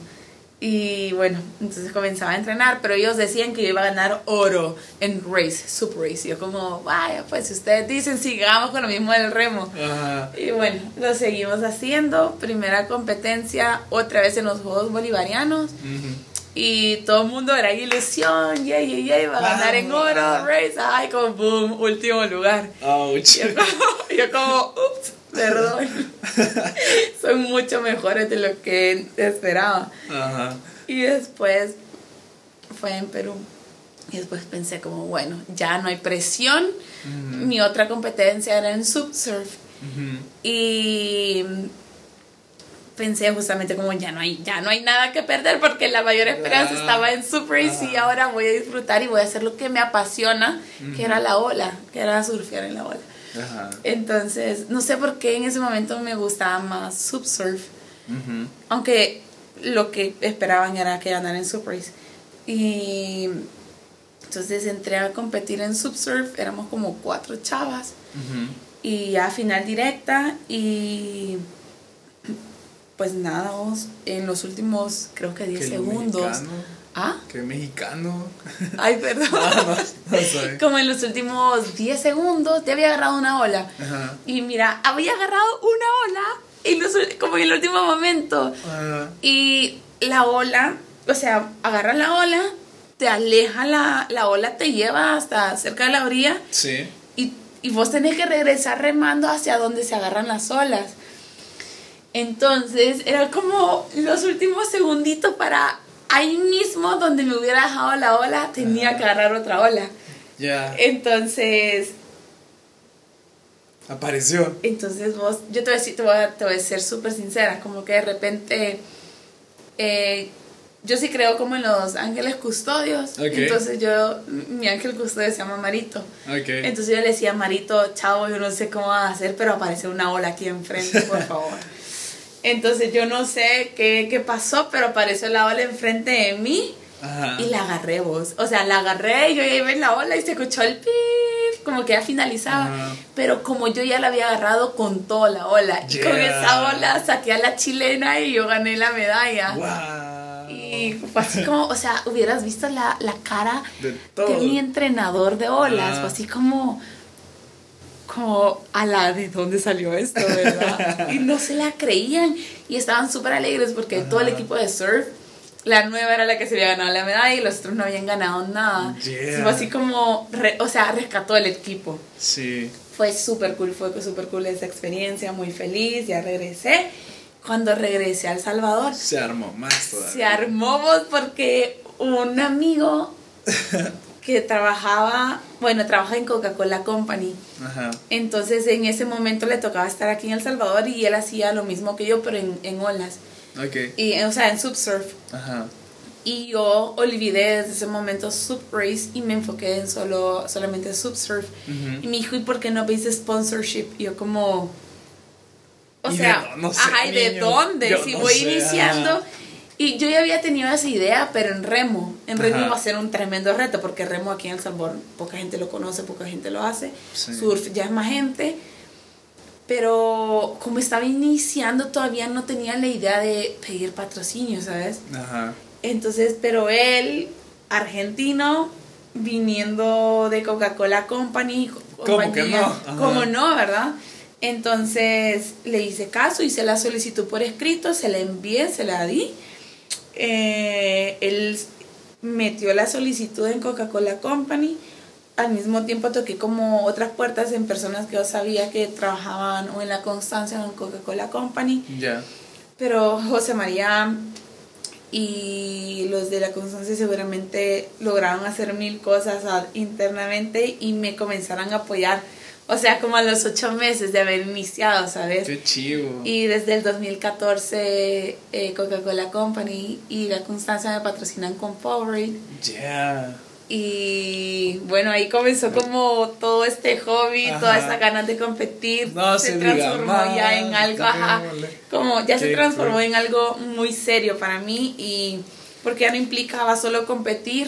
Y bueno, entonces comenzaba a entrenar, pero ellos decían que yo iba a ganar oro en race, sub race. Yo como, vaya, pues si ustedes dicen, sigamos con lo mismo del remo. Ajá. Y bueno, lo seguimos haciendo. Primera competencia, otra vez en los Juegos Bolivarianos. Y todo el mundo era ilusión, yay, yay, yay, va a ganar en oro, race. Ay, como boom, último lugar. Ouch. Yo como, yo como, ups, perdón. Son mucho mejores de lo que esperaba. Ajá. Y después fue en Perú. Y después pensé como, bueno, ya no hay presión. Mi otra competencia era en subsurf. Ujú. Y pensé justamente como ya no hay ya no hay nada que perder porque la mayor esperanza Ah, estaba en Super Race y ah. ahora voy a disfrutar y voy a hacer lo que me apasiona, que era la ola, que era surfear en la ola. Ajá. Entonces, no sé por qué en ese momento me gustaba más subsurf, Ujú. aunque lo que esperaban era que andara en Race. Y entonces entré a competir en subsurf, éramos como cuatro chavas y ya final directa y pues nada, vos, en los últimos creo que 10 Qué segundos. mexicano. Ah, Qué mexicano. ay, perdón. No, no, no soy. Como en los últimos 10 segundos te había agarrado una ola. Ajá. Y mira, había agarrado una ola en los como en el último momento. Ajá. Y la ola, o sea, agarra la ola, te aleja la, la ola, te lleva hasta cerca de la orilla Sí. y, y vos tenés que regresar remando hacia donde se agarran las olas. Entonces era como los últimos segunditos para ahí mismo donde me hubiera dejado la ola, tenía que agarrar otra ola. Ya. Entonces, Apareció. entonces vos, yo te voy a, decir, te voy a, te voy a ser súper sincera, como que de repente, eh, yo sí creo como en los ángeles custodios. Entonces yo, mi ángel custodio se llama Marito. Ok. Entonces yo le decía a Marito, chavo, yo no sé cómo va a hacer, pero aparece una ola aquí enfrente, por favor. Entonces yo no sé qué, qué pasó, pero apareció la ola enfrente de mí Ajá. y la agarré vos. O sea, la agarré y yo ya iba en la ola y se escuchó el pip, como que ya finalizaba. Ajá. Pero como yo ya la había agarrado con toda la ola, y con esa ola saqué a la chilena y yo gané la medalla. Wow. Y fue así como, o sea, hubieras visto la, la cara De mi entrenador de olas, fue así como, como, a la de dónde salió esto, ¿verdad? y no se la creían y estaban súper alegres porque Ajá. todo el equipo de surf, la nueva era la que se había ganado la medalla y los otros no habían ganado nada. Yeah. Fue así como, re- o sea, rescató el equipo. Sí. Fue súper cool, fue súper cool esa experiencia, muy feliz, ya regresé. Cuando regresé a El Salvador, Se armó más todavía. se armó porque un amigo que trabajaba, bueno, trabaja en Coca-Cola Company. Ajá. Entonces en ese momento le tocaba estar aquí en El Salvador y él hacía lo mismo que yo, pero en, en olas. Ok. Y, o sea, en subsurf. Ajá. Y yo olvidé desde ese momento sub race y me enfoqué en solo, solamente subsurf. Ujú. Y me dijo, ¿y por qué no veis sponsorship? Y yo como... O ¿Y sea, de dó- no sé, ajá, ¿y de dónde? Yo si no voy sé, iniciando... ajá. Y yo ya había tenido esa idea, pero en remo. En remo Ajá. iba a ser un tremendo reto, porque remo aquí en El Salvador poca gente lo conoce, poca gente lo hace. Sí. Surf ya es más gente. Pero como estaba iniciando, todavía no tenía la idea de pedir patrocinio, ¿sabes? Ajá. Entonces, pero él, argentino, viniendo de Coca-Cola Company, co- ¿Cómo que no? Ajá. ¿Cómo no, verdad? Entonces le hice caso, hice la solicitud por escrito, se la envié, se la di. Eh, él metió la solicitud en Coca-Cola Company. Al mismo tiempo toqué como otras puertas en personas que yo sabía que trabajaban o en la Constancia o en Coca-Cola Company. Ya. Pero José María y los de la Constancia seguramente lograron hacer mil cosas ah, internamente y me comenzaron a apoyar. O sea, como a los ocho meses de haber iniciado, ¿sabes? Qué chivo. Y desde el 2014 eh, Coca-Cola Company y la Constancia me patrocinan con Powerade. Ya. Y bueno, ahí comenzó como todo este hobby, Ajá. toda esa ganas de competir. No se se transformó más, ya en algo, ajá, como ya se transformó cool. en algo muy serio para mí y porque ya no implicaba solo competir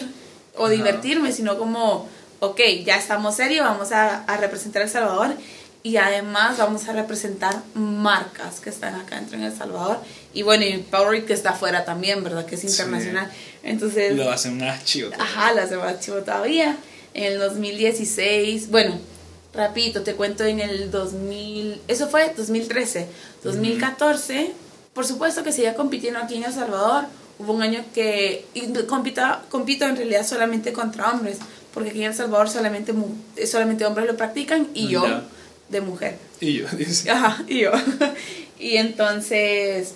o Ajá. divertirme, sino como, ok, ya estamos serios, vamos a, a representar a El Salvador y además vamos a representar marcas que están acá dentro en El Salvador y bueno, y Powerade que está afuera también, ¿verdad? Que es Sí. internacional. Entonces... Lo hacen más chido. todavía. Ajá, la hace más chivo todavía. En el 2016, bueno, rapidito, te cuento en el 2000, eso fue 2013, 2014, por supuesto que seguía compitiendo aquí en El Salvador. Hubo un año que y compito, compito en realidad solamente contra hombres, porque aquí en El Salvador solamente, mu- solamente hombres lo practican y yo Ya. de mujer. Y yo, dice. Ajá, y yo. y entonces,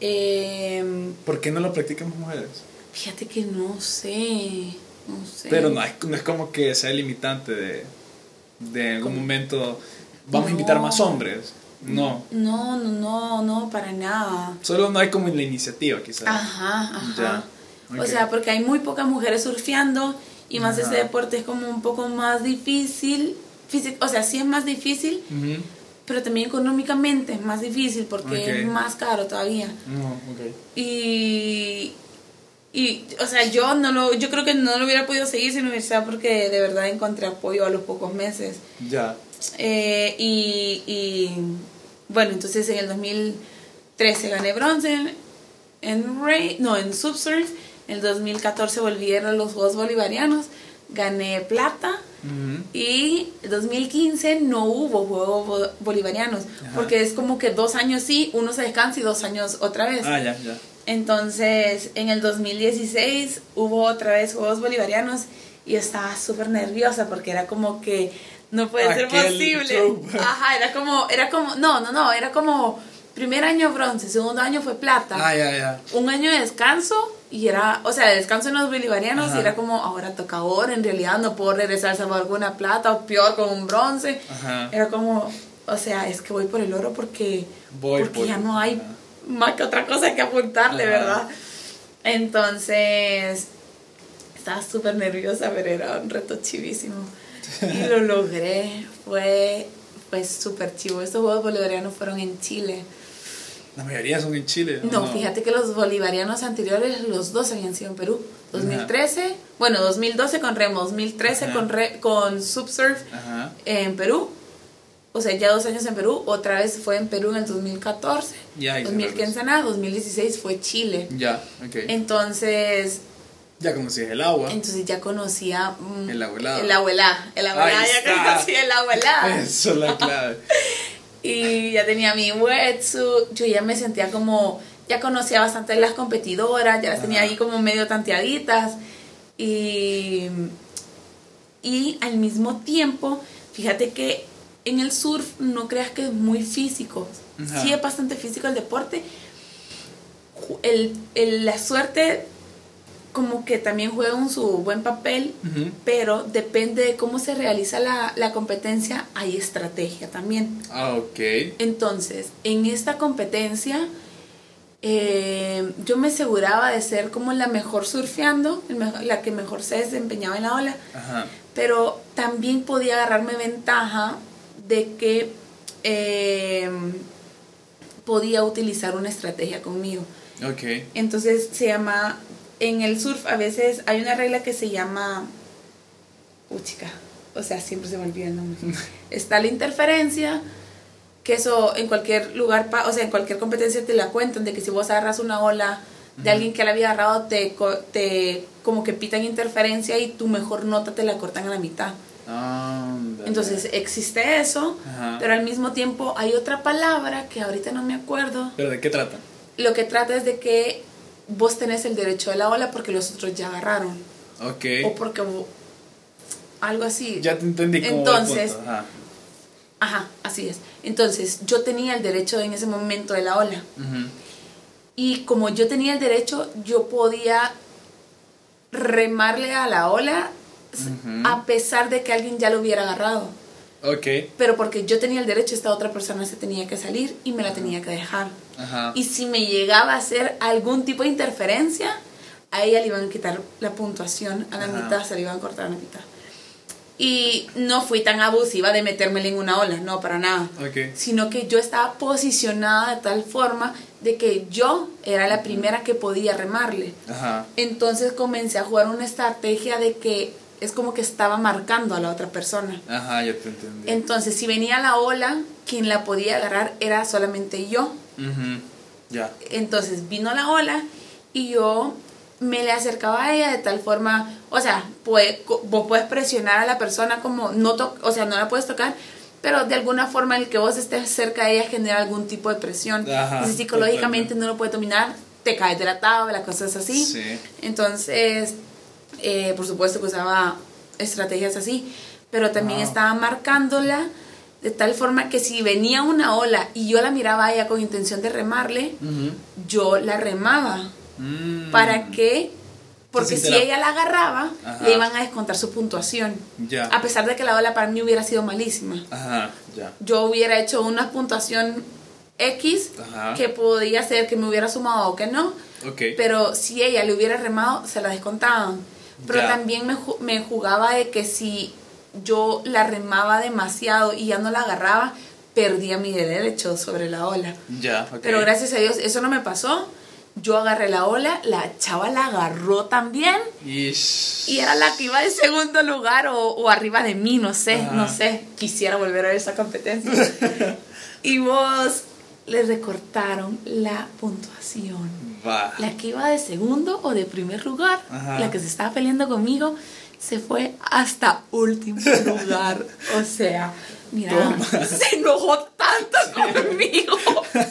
em, ¿Por qué no lo practican las mujeres? fíjate que no sé, no sé. Pero no es, no es como que sea limitante de, de algún momento vamos a invitar más hombres. No. No, no, no, no, para nada. Solo no hay como la iniciativa, quizás. Ajá, ajá. Ya, O sea, porque hay muy pocas mujeres surfeando y más Ajá. este deporte es como un poco más difícil. O sea, sí es más difícil, pero también económicamente es más difícil porque es más caro todavía. Y, y, o sea, yo no lo, yo creo que no lo hubiera podido seguir sin universidad porque de verdad encontré apoyo a los pocos meses. Ya. Eh, y, y, bueno, entonces en el 2013 gané bronce en, en Ray, no, en Subsurf. El 2014 volvieron los Juegos Bolivarianos, gané plata. Ujú. Y en 2015 no hubo Juegos Bo- Bolivarianos, Ajá. porque es como que dos años sí, uno se descansa y dos años otra vez. Ah, ya, ya. Entonces, en el 2016 hubo otra vez Juegos Bolivarianos y estaba súper nerviosa porque era como que no puede ser Aquel posible. show. Ajá, era como, era como, no, no, no, era como, primer año bronce, segundo año fue plata, Ah, ya, ya. un año de descanso y era, o sea, de descanso en los bolivarianos Ajá. y era como, ahora toca ahora, en realidad no puedo regresar salvo alguna plata o peor con un bronce. Ajá. Era como, o sea, es que voy por el oro porque, Voy porque por- ya no hay más que otra cosa que apuntarle, Ajá. ¿verdad? Entonces, estaba súper nerviosa, pero era un reto chivísimo. Y lo logré, fue, fue súper chivo. Estos Juegos Bolivarianos fueron en Chile. La mayoría son en Chile. ¿o No, fíjate que los bolivarianos anteriores, los dos habían sido en Perú. 2013, bueno, 2012 con remo, 2013 Ajá. con, re- con subsurf Ajá. en Perú. O sea, ya dos años en Perú, otra vez fue en Perú en el 2014, Ya, ahí se 2015 regresa. nada, 2016 fue Chile. Ya, ok. Entonces, Ya conocí el agua. entonces ya conocía mm, El abuelado. El abuela, el abuela, Ahí ya está. conocía el abuela. Eso es la clave. Y ya tenía mi wetsuit, yo ya me sentía como, ya conocía bastante las competidoras, ya las tenía ahí como medio tanteaditas. Y, y al mismo tiempo, fíjate que en el surf no creas que es muy físico. Ajá. Sí es bastante físico el deporte. El, el- la suerte como que también juega un su buen papel, pero depende de cómo se realiza la, la competencia, hay estrategia también. Ah, ok. Entonces, en esta competencia, eh, yo me aseguraba de ser como la mejor surfeando, mejor- la que mejor se desempeñaba en la ola, Ajá. pero también podía agarrarme ventaja de que eh, podía utilizar una estrategia conmigo. Ok. Entonces se llama, en el surf a veces hay una regla que se llama, chica, o sea, siempre se me olvida el nombre. Está la interferencia, que eso en cualquier lugar, pa- o sea, en cualquier competencia te la cuentan, de que si vos agarras una ola de alguien que la había agarrado, te, te como que pitan interferencia y tu mejor nota te la cortan a la mitad. Entonces existe eso, Ajá. pero al mismo tiempo hay otra palabra que ahorita no me acuerdo, ¿Pero de qué trata? lo que trata es de que vos tenés el derecho de la ola porque los otros ya agarraron. Ok. O porque algo así. Ya te entendí Entonces. Ajá. ajá, así es. Entonces, yo tenía el derecho en ese momento de la ola. Y como yo tenía el derecho, yo podía remarle a la ola a pesar de que alguien ya lo hubiera agarrado. Ok. Pero porque yo tenía el derecho, esta otra persona se tenía que salir y me la tenía que dejar. Ajá. Y si me llegaba a hacer algún tipo de interferencia, a ella le iban a quitar la puntuación a la Ajá. mitad, se le iban a cortar a la mitad. Y no fui tan abusiva de metérmela en una ola, no, para nada. Ok. Sino que yo estaba posicionada de tal forma de que yo era la primera que podía remarle. Ajá. Entonces comencé a jugar una estrategia de que es como que estaba marcando a la otra persona. Ajá, ya te entendí. Entonces, si venía la ola, quien la podía agarrar era solamente yo. Ya. Entonces vino la ola y yo me le acercaba a ella de tal forma, o sea, puede, vos puedes presionar a la persona como, no to- o sea, no la puedes tocar, pero de alguna forma el que vos estés cerca de ella genera algún tipo de presión. Ajá, si psicológicamente totalmente. no lo puede dominar, te caes de la tabla, cosas así. Sí. Entonces, eh, por supuesto que usaba estrategias así, pero también Wow. estaba marcándola de tal forma que si venía una ola y yo la miraba a ella con intención de remarle, yo la remaba. Mm. ¿Para qué? Porque si la- ella la agarraba, Ajá. le iban a descontar su puntuación. Ya. A pesar de que la ola para mí hubiera sido malísima. Ajá, ya. Yo hubiera hecho una puntuación X Ajá. que podía ser que me hubiera sumado o que no. Ok. Pero si ella le hubiera remado, se la descontaban. Pero Ya. también me, me jugaba de que si yo la remaba demasiado y ya no la agarraba, perdía mi derecho sobre la ola. ya, ok. Pero gracias a Dios eso no me pasó. Yo agarré la ola, la chava la agarró también Ish. y era la que iba de segundo lugar o, o arriba de mí, no sé, Ajá. no sé. Quisiera volver a ver esa competencia. y vos le recortaron la puntuación. Va. La que iba de segundo o de primer lugar, Ajá. la que se estaba peleando conmigo, se fue hasta último lugar. O sea, mira, Toma. se enojó tanto conmigo. Fue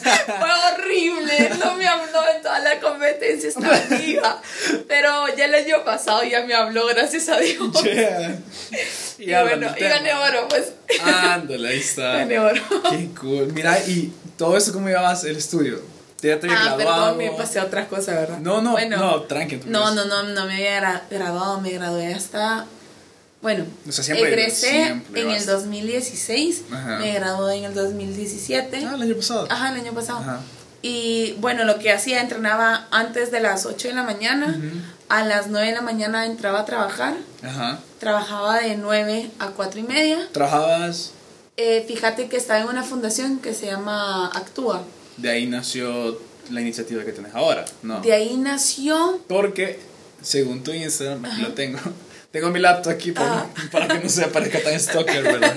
horrible. No me habló en toda la competencia esta amiga. Pero ya el año pasado ya me habló, gracias a Dios. Yeah. Y, bueno, y gané oro, pues. Ándale, ahí está. Gané oro. Qué cool. Mira, y todo eso, ¿cómo llevabas el estudio? ¿Ya te había Ah, graduado? perdón, me pasé a otra cosa, ¿verdad? No, no, Bueno, no, tranqui. No, no, no, no me había gra- graduado, me gradué hasta... Bueno, O sea, siempre- egresé siempre en el vas. 2016, Ajá. me gradué en el 2017, Ah, el año pasado. ajá, el año pasado. Ajá. Y bueno, lo que hacía, entrenaba antes de las 8 de la mañana, a las 9 de la mañana entraba a trabajar, Ajá. trabajaba de 9 a 4 y media. Trabajabas, Eh, fíjate que estaba en una fundación que se llama Actúa. De ahí nació la iniciativa que tienes ahora, ¿no? De ahí nació Porque, según tu Instagram, lo tengo. Tengo mi laptop aquí para, Ah. para que no se parezca tan stalker, ¿verdad?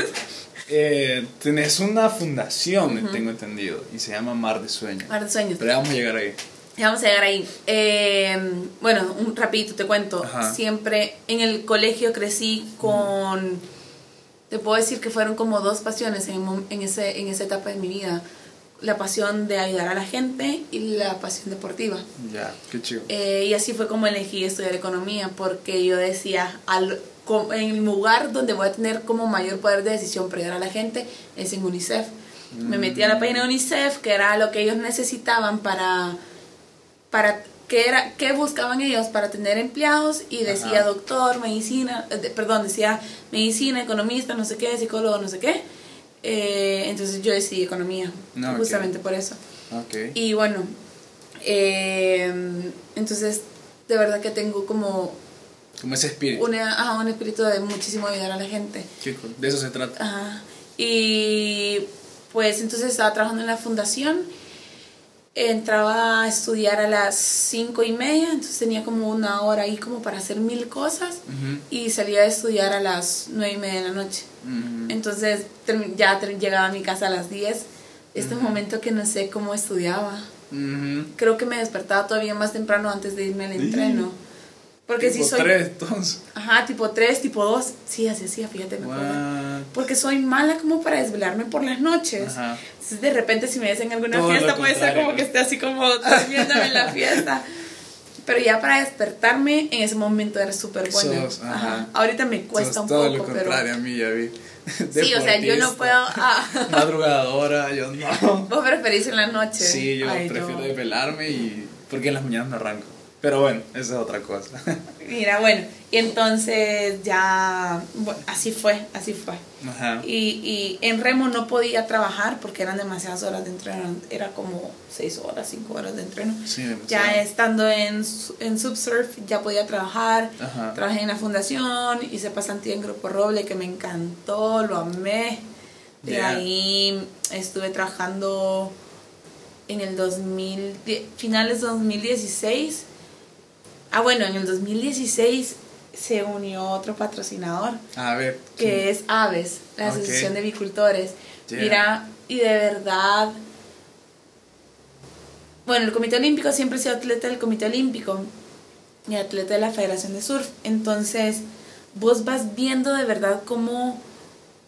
Eh, tenés una fundación, tengo entendido, y se llama Mar de Sueño. Mar de Sueños. Pero vamos a llegar ahí. Ya vamos a llegar ahí. Eh, bueno, un rapidito te cuento. Ajá. Siempre en el colegio crecí con... Te puedo decir que fueron como dos pasiones en, en, ese, en esa etapa de mi vida. La pasión de ayudar a la gente y la pasión deportiva. Ya, qué chido. Eh, y así fue como elegí estudiar economía, porque yo decía, al, en el lugar donde voy a tener como mayor poder de decisión para ayudar a la gente es en UNICEF. Me metí a la página de UNICEF, que era lo que ellos necesitaban para, para qué era, qué buscaban ellos para tener empleados y decía Ajá. doctor, medicina, eh, perdón, decía medicina, economista, no sé qué, psicólogo, no sé qué. Eh, entonces yo decidí economía, Ah, justamente por eso. Y bueno, eh, entonces de verdad que tengo como Como ese espíritu. una, ajá, un espíritu de muchísimo ayudar a la gente. De eso se trata. Ajá. Y pues entonces estaba trabajando en la fundación. Entraba a estudiar a las cinco y media, entonces tenía como una hora ahí como para hacer mil cosas. Y salía a estudiar a las nueve y media de la noche. Entonces ya llegaba a mi casa a las 10. Este momento que no sé cómo estudiaba. Creo que me despertaba todavía más temprano antes de irme al entreno. Porque si Tipo soy... tres, entonces. Ajá, tipo 3, tipo 2. Sí, así hacía, fíjate, me acuerdo. Porque soy mala como para desvelarme por las noches. Ajá. Entonces, de repente, si me ves en alguna Todo fiesta, puede ser como que esté así como durmiéndome en la fiesta. Pero ya para despertarme, en ese momento era súper buena. Sos, ajá. Ahorita me cuesta Sos un todo poco, lo pero. contrario a mí, ya vi. Sí, o sea, yo no puedo. Ah. Madrugadora, yo no. Vos preferís en la noche. Sí, yo Ay, prefiero no. desvelarme y. Porque en las mañanas me arranco. Pero bueno, esa es otra cosa. Mira, bueno, y entonces ya. Bueno, así fue, así fue. Ajá. Y, y en remo no podía trabajar porque eran demasiadas horas de entreno, era como 6 horas, 5 horas de entreno. Sí. Ya estando en, en Subsurf ya podía trabajar, Ajá. trabajé en la fundación, hice pasantía en Grupo Roble que me encantó, lo amé. De ahí estuve trabajando en el 2000, die- finales de 2016. Ah, bueno, en el 2016 se unió otro patrocinador A ver. que es Aves, la. Asociación de Avicultores. Yeah. Mira, y de verdad, bueno, el Comité Olímpico siempre he sido atleta del Comité Olímpico y atleta de la Federación de Surf. Entonces, vos vas viendo de verdad cómo,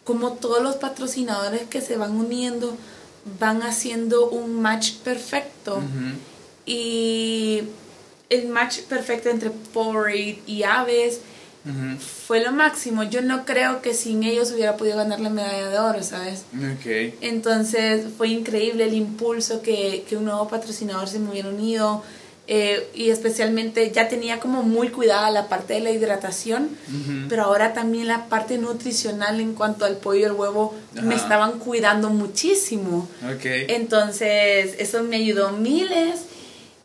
cómo todos los patrocinadores que se van uniendo van haciendo un match perfecto. Y el match perfecto entre Powerade y Aves fue lo máximo. Yo no creo que sin ellos hubiera podido ganar la medalla de oro, ¿sabes? Entonces fue increíble el impulso que, que un nuevo patrocinador se me hubiera unido. eh, y especialmente ya tenía como muy cuidada la parte de la hidratación, pero ahora también la parte nutricional en cuanto al pollo y el huevo me estaban cuidando muchísimo. Entonces, eso me ayudó miles.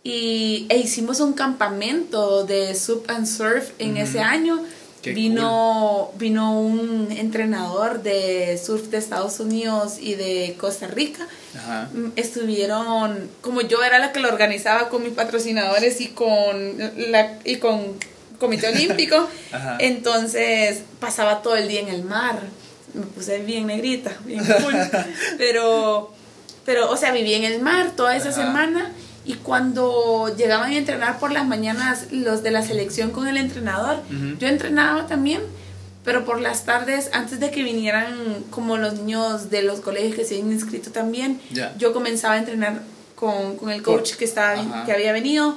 Y e hicimos un campamento de surf and surf en ese año. Qué vino, vino un entrenador de surf de Estados Unidos y de Costa Rica. Ajá. Mm, Estuvieron, como yo era la que lo organizaba con mis patrocinadores y con la y con Comité Olímpico, entonces pasaba todo el día en el mar. Me puse bien negrita, bien cool. pero, pero, o sea, viví en el mar toda esa Ajá. semana y cuando llegaban a entrenar por las mañanas los de la selección con el entrenador, Ujú. yo entrenaba también, pero por las tardes, antes de que vinieran como los niños de los colegios que se habían inscrito también, Ya. yo comenzaba a entrenar con, con el coach que, estaba, Ajá. que había venido.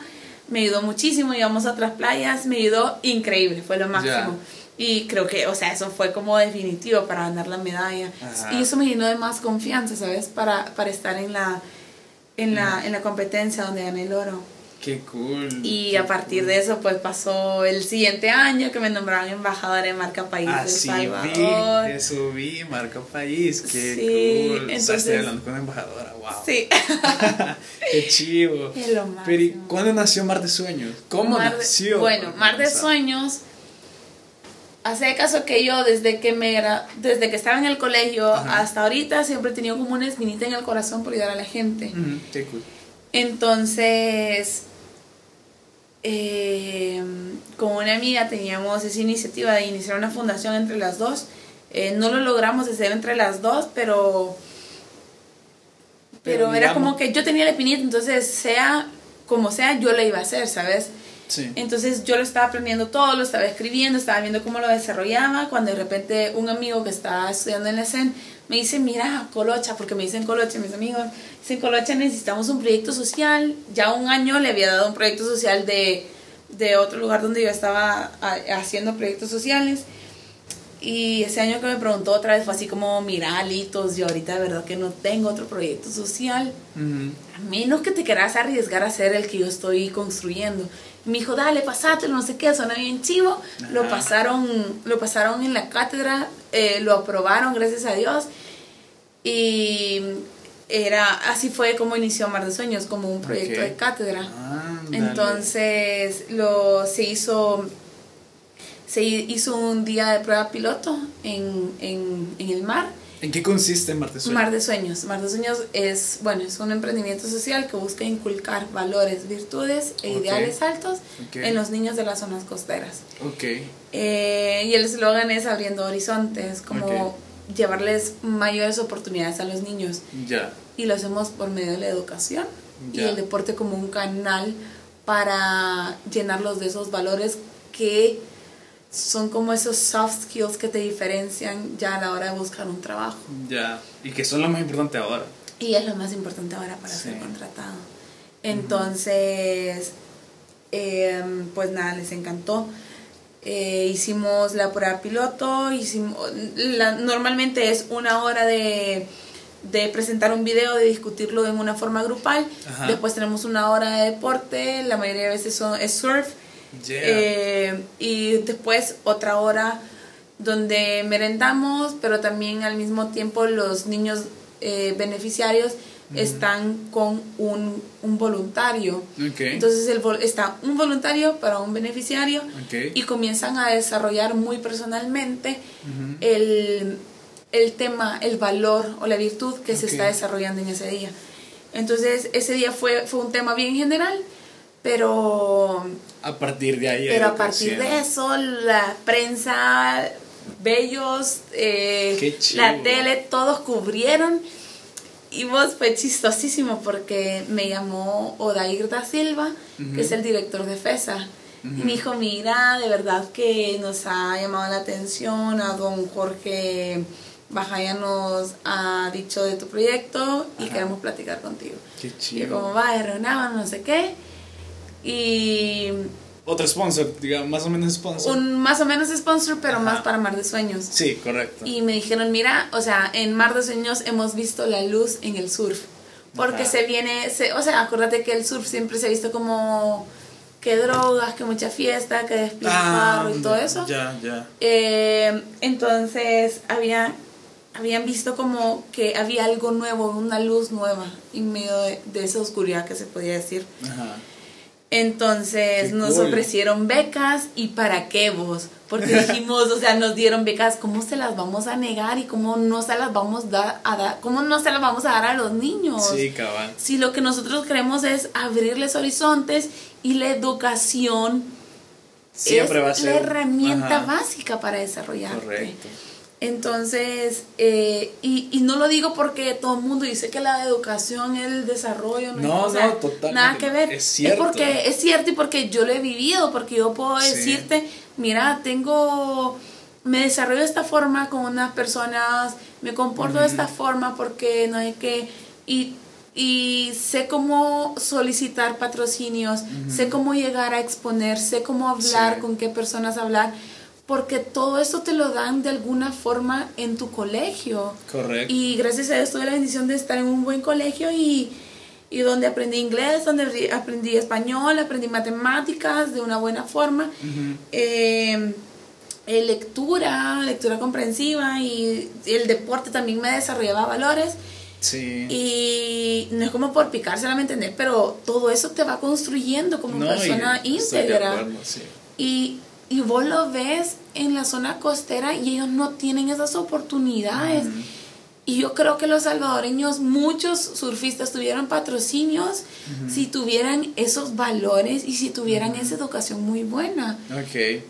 Me ayudó muchísimo, íbamos a otras playas, me ayudó increíble, fue lo máximo. Y creo que, o sea, eso fue como definitivo para ganar la medalla. Ajá. Y eso me llenó de más confianza, ¿sabes? Para, para estar en la, en, la, en la competencia donde gané el oro. Qué cool. Y qué a partir cool. de eso, pues pasó el siguiente año que me nombraron embajadora de marca país de Así vi, Salvador. vi, marca país, qué Sí, cool. O sea, entonces- estoy hablando con una embajadora, wow. Sí. qué chivo. Pero ¿y máximo. cuándo nació Mar de Sueños? ¿Cómo Mar de- nació? Bueno, Mar de. Sueños. Hace caso que yo desde que me era, desde que estaba en el colegio Ajá. hasta ahorita siempre he tenido como una espinita en el corazón por ayudar a la gente. Cool. Entonces, eh, con una amiga teníamos esa iniciativa de iniciar una fundación entre las dos. Eh, no lo logramos hacer entre las dos, pero, pero, Pero era digamos- como que yo tenía la espinita, entonces sea como sea, yo la iba a hacer, ¿sabes? Sí. Entonces yo lo estaba aprendiendo todo, lo estaba escribiendo, estaba viendo cómo lo desarrollaba, cuando de repente un amigo que estaba estudiando en la SEN me dice, mira, Colocha, porque me dicen Colocha, mis amigos, dicen Colocha, necesitamos un proyecto social. Ya un año le había dado un proyecto social de, de otro lugar donde yo estaba haciendo proyectos sociales. Y ese año que me preguntó otra vez fue así como, mira, Alitos, yo ahorita de verdad que no tengo otro proyecto social a menos que te quieras arriesgar a ser el que yo estoy construyendo. Me dijo, dale, pasátelo, no sé qué, suena bien chivo. Lo pasaron, lo pasaron en la cátedra, eh, lo aprobaron, gracias a Dios. Y era, así fue como inició Mar de Sueños, como un proyecto de cátedra. Entonces lo, se hizo se hizo un día de prueba piloto en, en, en el mar. ¿En qué consiste Mar de Sueños? Mar de Sueños. Mar de Sueños es, bueno, es un emprendimiento social que busca inculcar valores, virtudes e ideales altos Ok. en los niños de las zonas costeras. Ok. Eh, y el eslogan es abriendo horizontes, como llevarles mayores oportunidades a los niños. Ya. Y lo hacemos por medio de la educación y el deporte como un canal para llenarlos de esos valores que son como esos soft skills que te diferencian ya a la hora de buscar un trabajo. Ya. Y que son lo más importante ahora. Y es lo más importante ahora para Sí. ser contratado. Entonces, em, pues nada, les encantó. Eh, hicimos la prueba piloto, hicimos, la- normalmente es una hora de, de presentar un video, de discutirlo en una forma grupal. Ajá. Después tenemos una hora de deporte, la mayoría de veces son, es surf. Yeah. Eh, y después otra hora donde merendamos, pero también al mismo tiempo los niños eh, beneficiarios están con un, un voluntario. ok. Entonces el, está un voluntario para un beneficiario Ok. y comienzan a desarrollar muy personalmente el, el tema, el valor o la virtud que se Ok. está desarrollando en ese día. Entonces ese día fue, fue un tema bien general, pero A partir de ahí. pero a partir de eso, la prensa, bellos, eh, la tele, todos cubrieron. Y vos fue chistosísimo porque me llamó Odair da Silva, Ujú. que es el director de FESA. Y me dijo, mira, de verdad que nos ha llamado la atención, a don Jorge Bajaya nos ha dicho de tu proyecto y Ajá. queremos platicar contigo. Qué Y chido. como va, reunamos, no sé qué. Y, otro sponsor, digamos, más o menos sponsor. Un más o menos sponsor, pero Ajá. más para Mar de Sueños. Sí, correcto. Y me dijeron, mira, o sea, en Mar de Sueños hemos visto la luz en el surf. Porque Ajá. se viene, se, o sea, acuérdate que el surf siempre se ha visto como que drogas, que mucha fiesta, que despilfarro y todo eso. Ah, Ya, ya. Eh, entonces había, habían visto como que había algo nuevo, una luz nueva en medio de, de esa oscuridad que se podía decir. Ajá. Entonces Qué nos cool. ofrecieron becas y para qué vos, porque dijimos, o sea, nos dieron becas, ¿cómo se las vamos a negar y cómo no se las vamos da- a dar, cómo no se las vamos a dar a los niños? Sí, cabal. Si lo que nosotros queremos es abrirles horizontes y la educación Siempre es va a ser. la herramienta Ajá. básica para desarrollarte. Correcto. Entonces, eh, y, y no lo digo porque todo el mundo dice que la educación es el desarrollo. No, o sea, no, totalmente. Nada que ver. Es cierto. porque es cierto y porque yo lo he vivido, porque yo puedo Sí. decirte, mira, tengo, me desarrollo de esta forma con unas personas, me comporto de esta forma porque no hay que, y, y sé cómo solicitar patrocinios, sé cómo llegar a exponer, sé cómo hablar, Sí. con qué personas hablar. Porque todo eso te lo dan de alguna forma en tu colegio. Correcto. Y gracias a Dios tuve la bendición de estar en un buen colegio y, y donde aprendí inglés, donde aprendí- español, aprendí matemáticas de una buena forma, eh, eh, lectura, lectura comprensiva y, el deporte también me desarrollaba valores. Sí. Y no es como por picarse, me entender, pero todo eso te va construyendo como No, persona íntegra. acuerdo, sí. Y, y vos lo ves en la zona costera y ellos no tienen esas oportunidades. Ujú. Y yo creo que los salvadoreños, muchos surfistas tuvieran patrocinios si tuvieran esos valores y si tuvieran esa educación muy buena.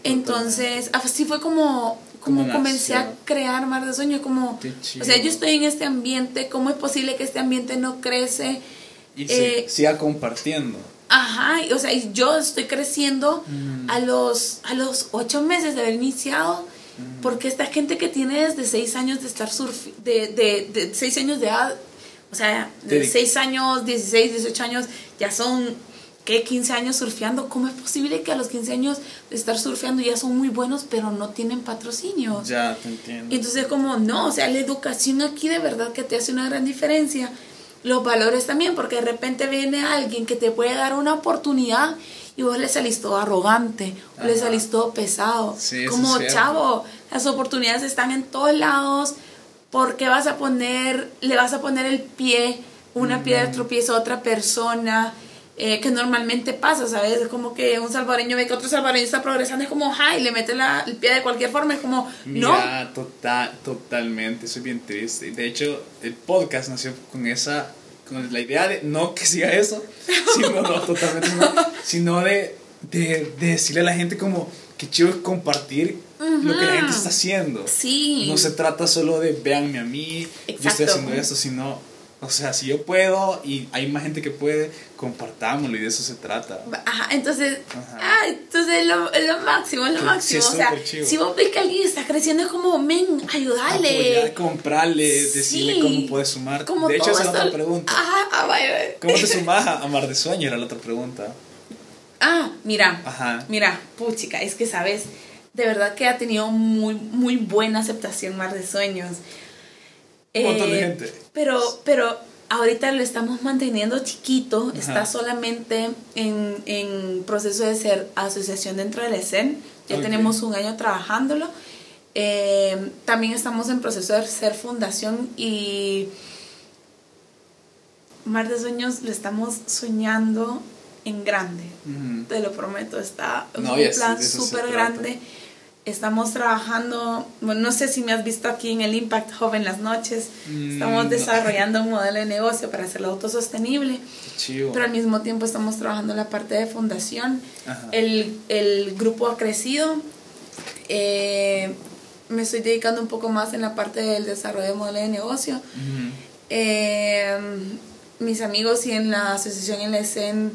Entonces, así fue como, como Como comencé a crear Mar de Sueño, como, o sea, yo estoy en este ambiente, ¿cómo es posible que este ambiente no crece? Y Eh, siga compartiendo. Ajá, o sea, yo estoy creciendo a los a los ocho meses de haber iniciado, porque esta gente que tiene desde seis años de estar surf, de, de, de seis años de edad, o sea, de seis años, 16, 18 años, ya son, ¿qué? 15 años surfeando. ¿Cómo es posible que a los 15 años de estar surfeando ya son muy buenos, pero no tienen patrocinios? Ya, te entiendo. Y entonces como, no, o sea, la educación aquí de verdad que te hace una gran diferencia. Los valores también, porque de repente viene alguien que te puede dar una oportunidad y vos le salís todo arrogante, o le Ajá. salís todo pesado. Sí, como, chavo, las oportunidades están en todos lados, porque vas a poner, le vas a poner el pie, una piedra tropiezo a otra persona, eh, que normalmente pasa, ¿sabes? Es como que un salvadoreño ve que otro salvadoreño está progresando, es como, ¡ay! Le mete la, el pie de cualquier forma, es como, no. Mira, total, totalmente, soy bien triste. De hecho, el podcast nació con esa, con la idea de, no que siga eso, sino, no, totalmente no, sino de, de, de decirle a la gente como que chido es compartir lo que la gente está haciendo. Sí. No se trata solo de véanme a mí, yo Exacto. estoy haciendo esto, sino, o sea, si yo puedo y hay más gente que puede, compartámoslo y de eso se trata. Ajá, entonces, Ajá. ah, entonces es lo, lo máximo, es lo máximo. o sea, chivo. si vos ves que alguien está creciendo, es como, men, ayudale. Apoyar, comprarle, decirle Sí. cómo puedes sumar. Como de hecho, esa es la otra pregunta. Ajá, ah, vaya, vaya. ¿Cómo te sumas a Mar de Sueño? Era la otra pregunta. Ah, mira, Ajá. mira, puchica, es que sabes, de verdad que ha tenido muy, muy buena aceptación Mar de Sueños. Un montón de Eh, gente. Pero, pero ahorita lo estamos manteniendo chiquito, Ajá. está solamente en, en proceso de ser asociación dentro del ESEN. Ya tenemos un año trabajándolo. Eh, también estamos en proceso de ser fundación y Mar de Sueños lo estamos soñando en grande. Te lo prometo, está No, un plan súper trata. Estamos trabajando, bueno, no sé si me has visto aquí en el Impact Hub en las noches. Mm, Estamos no. desarrollando un modelo de negocio para hacerlo autosostenible, chivo. pero al mismo tiempo estamos trabajando la parte de fundación. El, el grupo ha crecido. Eh, me estoy dedicando un poco más en la parte del desarrollo de modelo de negocio. Eh, mis amigos y en la asociación en la ESEN,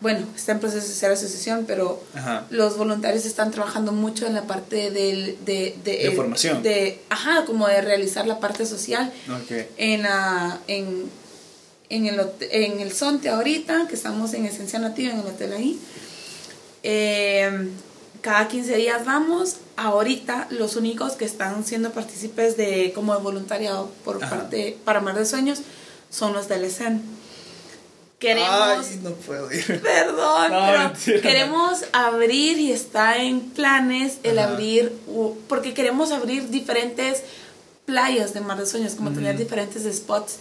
bueno, está en proceso de ser asociación, pero Ajá. los voluntarios están trabajando mucho en la parte del, de, de, De formación. De, ajá, como de realizar la parte social Ok. en, la, en, en, el, en el Sonte ahorita, que estamos en Esencia Nativa, en el hotel ahí. Eh, cada 15 días vamos. Ahorita los únicos que están siendo partícipes de como de voluntariado por Ajá. parte para Mar de Sueños son los del ESEN. Queremos Ay, no puedo ir. Perdón, No, pero mentira. queremos abrir y está en planes el Ajá. abrir, porque queremos abrir diferentes playas de Mar de Sueños, como tener diferentes spots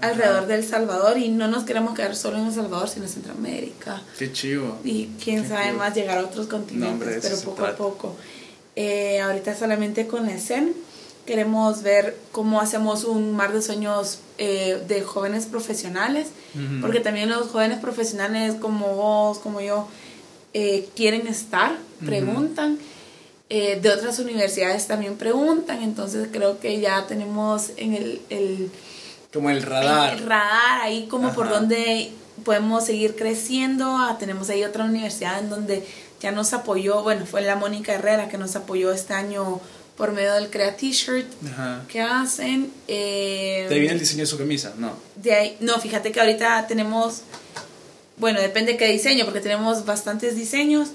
Ajá. alrededor del Salvador y no nos queremos quedar solo en El Salvador, sino en Centroamérica Qué chivo. y quién Qué sabe cool. más llegar a otros continentes, hombre, pero poco a poco. Eh, ahorita solamente con la ESEN queremos ver cómo hacemos un mar de sueños eh, de jóvenes profesionales, porque también los jóvenes profesionales como vos, como yo, eh, quieren estar, preguntan. Eh, de otras universidades también preguntan, entonces creo que ya tenemos en el, el Como el radar. el radar ahí como por donde podemos seguir creciendo. Ah, tenemos ahí otra universidad en donde ya nos apoyó, bueno, fue la Mónica Herrera que nos apoyó este año por medio del Crea T-shirt que hacen. Eh, ¿Te viene el diseño de su camisa? No. de ahí, no, fíjate que ahorita tenemos, bueno, depende qué diseño, porque tenemos bastantes diseños.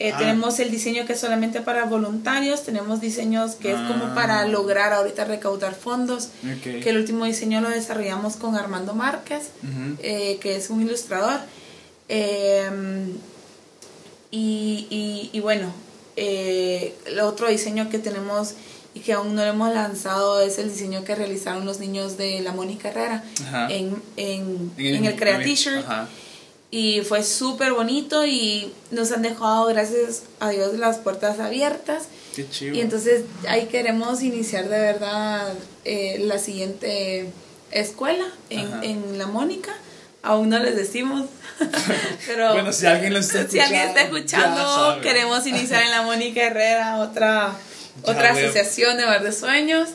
Eh, Ah. Tenemos el diseño que es solamente para voluntarios, tenemos diseños que es como Ah. para lograr ahorita recaudar fondos, que el último diseño lo desarrollamos con Armando Márquez, eh, que es un ilustrador. Eh, y, y, y bueno, eh, el otro diseño que tenemos y que aún no lo hemos lanzado es el diseño que realizaron los niños de la Mónica Herrera en, en, En en el Crea T-shirt. Y fue súper bonito y nos han dejado, gracias a Dios, las puertas abiertas. Qué chivo. Y entonces ahí queremos iniciar de verdad eh, la siguiente escuela en, en La Mónica. Aún no les decimos, pero Bueno, si alguien lo está si alguien está escuchando, escuchando, queremos iniciar en La Mónica Herrera otra, Ya otra asociación de Bar de Sueños.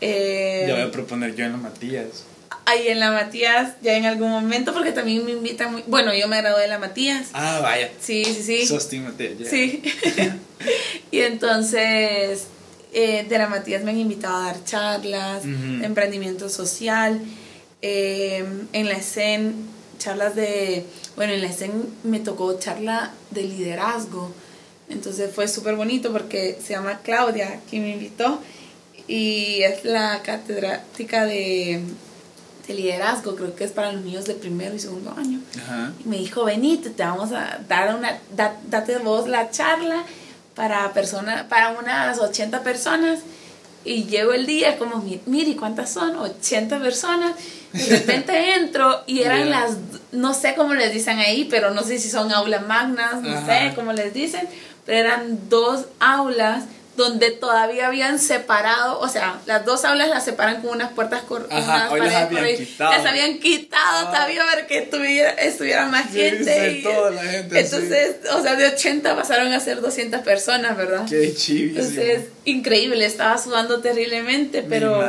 Eh, Ya voy a proponer yo en la Matías. ahí en La Matías, ya en algún momento, porque también me invitan muy... Bueno, yo me gradué de La Matías. Ah, vaya. Sí, sí, sí. Sos Team Matías, ya. Sí. y entonces eh, de la Matías me han invitado a dar charlas emprendimiento social. Eh, en la ESEN, charlas de. Bueno, en la ESEN me tocó charla de liderazgo. Entonces fue súper bonito porque se llama Claudia, quien me invitó. Y es la catedrática de, de liderazgo, creo que es para los niños de primero y segundo año. Ajá. Y me dijo, venite, te vamos a dar una, da- date vos la charla para, persona, para unas 80 personas. Y llego el día como, "Mi- mire, ¿cuántas son? 80 personas. De repente entro y eran las, no sé cómo les dicen ahí, pero no sé si son aulas magnas, no Ajá. sé cómo les dicen, pero eran dos aulas donde todavía habían separado, o sea, las dos aulas las separan con unas puertas cor- Ajá, unas hoy las paredes habían quitado. Las habían quitado Ah. todavía para que tuviera, estuviera más Sí, gente. sí, y- toda la gente, Entonces, o sea, de 80 pasaron a ser 200 personas, ¿verdad? Qué chivísimo. Entonces, increíble, estaba sudando terriblemente, Me pero.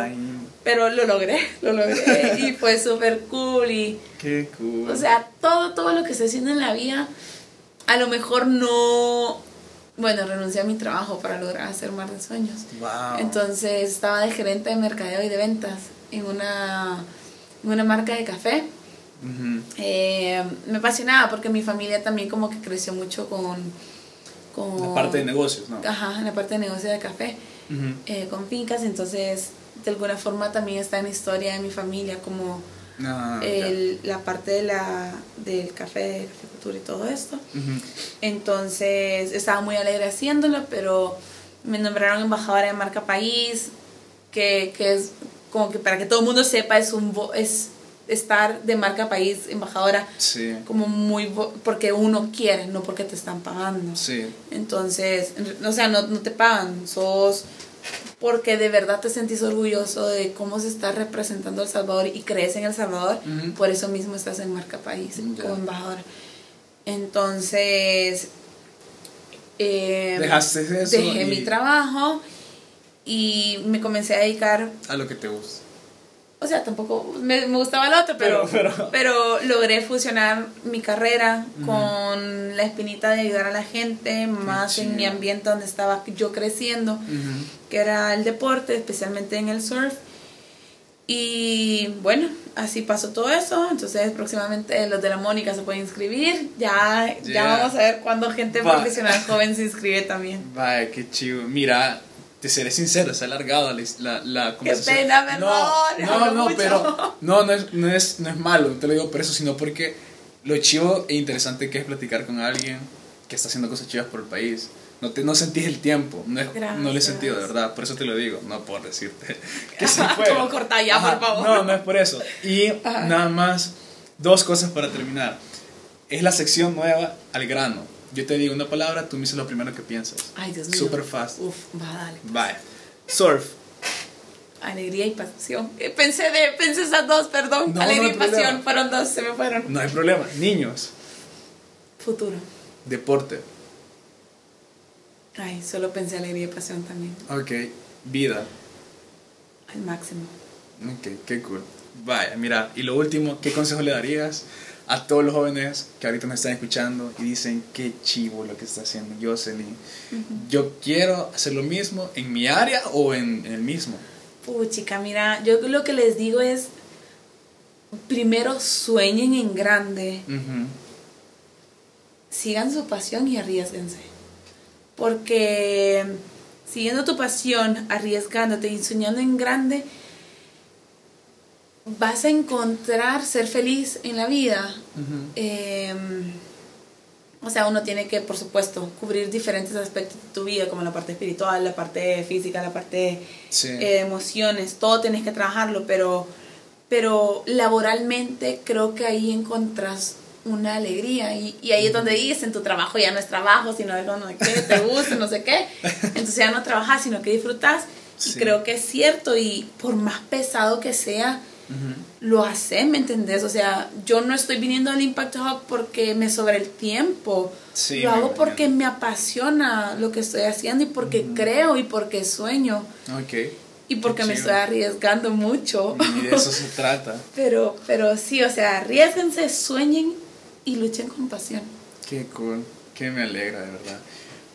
Pero lo logré, lo logré y fue súper cool y, Qué cool. o sea, todo, todo lo que estoy haciendo en la vida, a lo mejor no, bueno, renuncié a mi trabajo para lograr hacer más de sueños. wow. Entonces, estaba de gerente de mercadeo y de ventas en una, en una marca de café. Eh, me apasionaba porque mi familia también como que creció mucho con... con La parte de negocios, ¿no? Ajá, en la parte de negocio de café, eh, con fincas, entonces de alguna forma también está en la historia de mi familia como Ah, el- la parte de la, del café, caficultura y todo esto. Entonces estaba muy alegre haciéndolo, pero me nombraron embajadora de marca país, que, que es como que para que todo el mundo sepa, es, un, es estar de marca país, embajadora, Sí. como muy, porque uno quiere, no porque te están pagando. Sí. Entonces, o sea, no, no te pagan, sos porque de verdad te sentís orgulloso de cómo se está representando El Salvador y crees en El Salvador, por eso mismo estás en marca país como embajadora. Entonces, eh, Dejaste eso dejé y- mi trabajo y me comencé a dedicar A lo que te gusta. O sea, tampoco me, me gustaba el otro, pero, Pero- pero, pero- logré fusionar mi carrera con la espinita de ayudar a la gente, más en mi chido. ambiente donde estaba yo creciendo, que era el deporte, especialmente en el surf. Y bueno, así pasó todo eso. Entonces, próximamente los de la Mónica se pueden inscribir. Ya, ya vamos a ver cuándo gente Va. profesional joven se inscribe también. Vaya, qué chivo. Mira, te seré sincero, se ha alargado la, la, la conversación. pena, perdón, No, no, no, mucho. pero no, no es, no, es, no es malo, no te lo digo por eso, sino porque lo chivo e interesante que es platicar con alguien que está haciendo cosas chivas por el país. No, te, no sentís el tiempo, no, es, no lo he sentido de verdad, por eso te lo digo, no por decirte que se fue. Como corta ya, por favor. No, no es por eso. Y Ajá. nada más, dos cosas para terminar. Es la sección nueva al grano. Yo te digo una palabra, tú me dices lo primero que piensas. Ay, Dios mío. Super fast. Uf, va, dale. Bye. Surf. Alegría y pasión. Eh, Pensé de, pensé esas dos, perdón. No, Alegría y pasión, problema. fueron dos, se me fueron. No hay problema. Niños. Futuro. Deporte. Ay, solo pensé alegría y pasión también. Ok. Vida. Al máximo. Ok, qué cool. Vaya, mira, y lo último, ¿qué consejo le darías a todos los jóvenes que ahorita nos están escuchando y dicen qué chivo lo que está haciendo Jocelyn? Yo quiero hacer lo mismo en mi área o en, en el mismo. Puchica, mira, yo lo que les digo es, primero sueñen en grande, sigan su pasión y arriesguense. Porque siguiendo tu pasión, arriesgándote y soñando en grande, vas a encontrar ser feliz en la vida. Ujú. Eh, o sea, uno tiene que, por supuesto, cubrir diferentes aspectos de tu vida, como la parte espiritual, la parte física, la parte Sí. eh, emociones, todo tienes que trabajarlo, pero, pero laboralmente creo que ahí encontrás una alegría y, y ahí es donde dicen tu trabajo ya no es trabajo, sino es sé qué, te gusta, no sé qué, entonces ya no trabajas, sino que disfrutas y Sí. creo que es cierto y por más pesado que sea, Lo hace, ¿me entendés? O sea, yo no estoy viniendo al Impact Hub porque me sobra el tiempo. Sí, lo hago porque me apasiona lo que estoy haciendo y porque creo y porque sueño Ok. y porque me chido. estoy arriesgando mucho. Y de eso se trata. pero, pero sí, o sea, arriesguense, sueñen y luchen con pasión. Qué cool. Que me alegra, de verdad.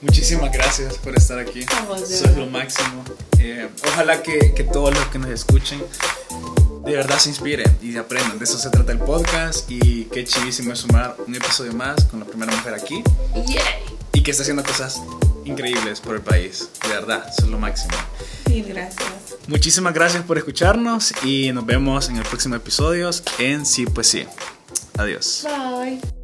Muchísimas gracias por estar aquí. Verdad. lo máximo. Eh, ojalá que, que todos los que nos escuchen de verdad se inspiren y aprendan. De eso se trata el podcast. Y qué chivísimo es sumar un episodio más con la primera mujer aquí. ¡Yay! Y que está haciendo cosas increíbles por el país. De verdad, eso es lo máximo. Mil gracias. Muchísimas gracias por escucharnos y nos vemos en el próximo episodio en Sí, pues sí. Adiós. Bye.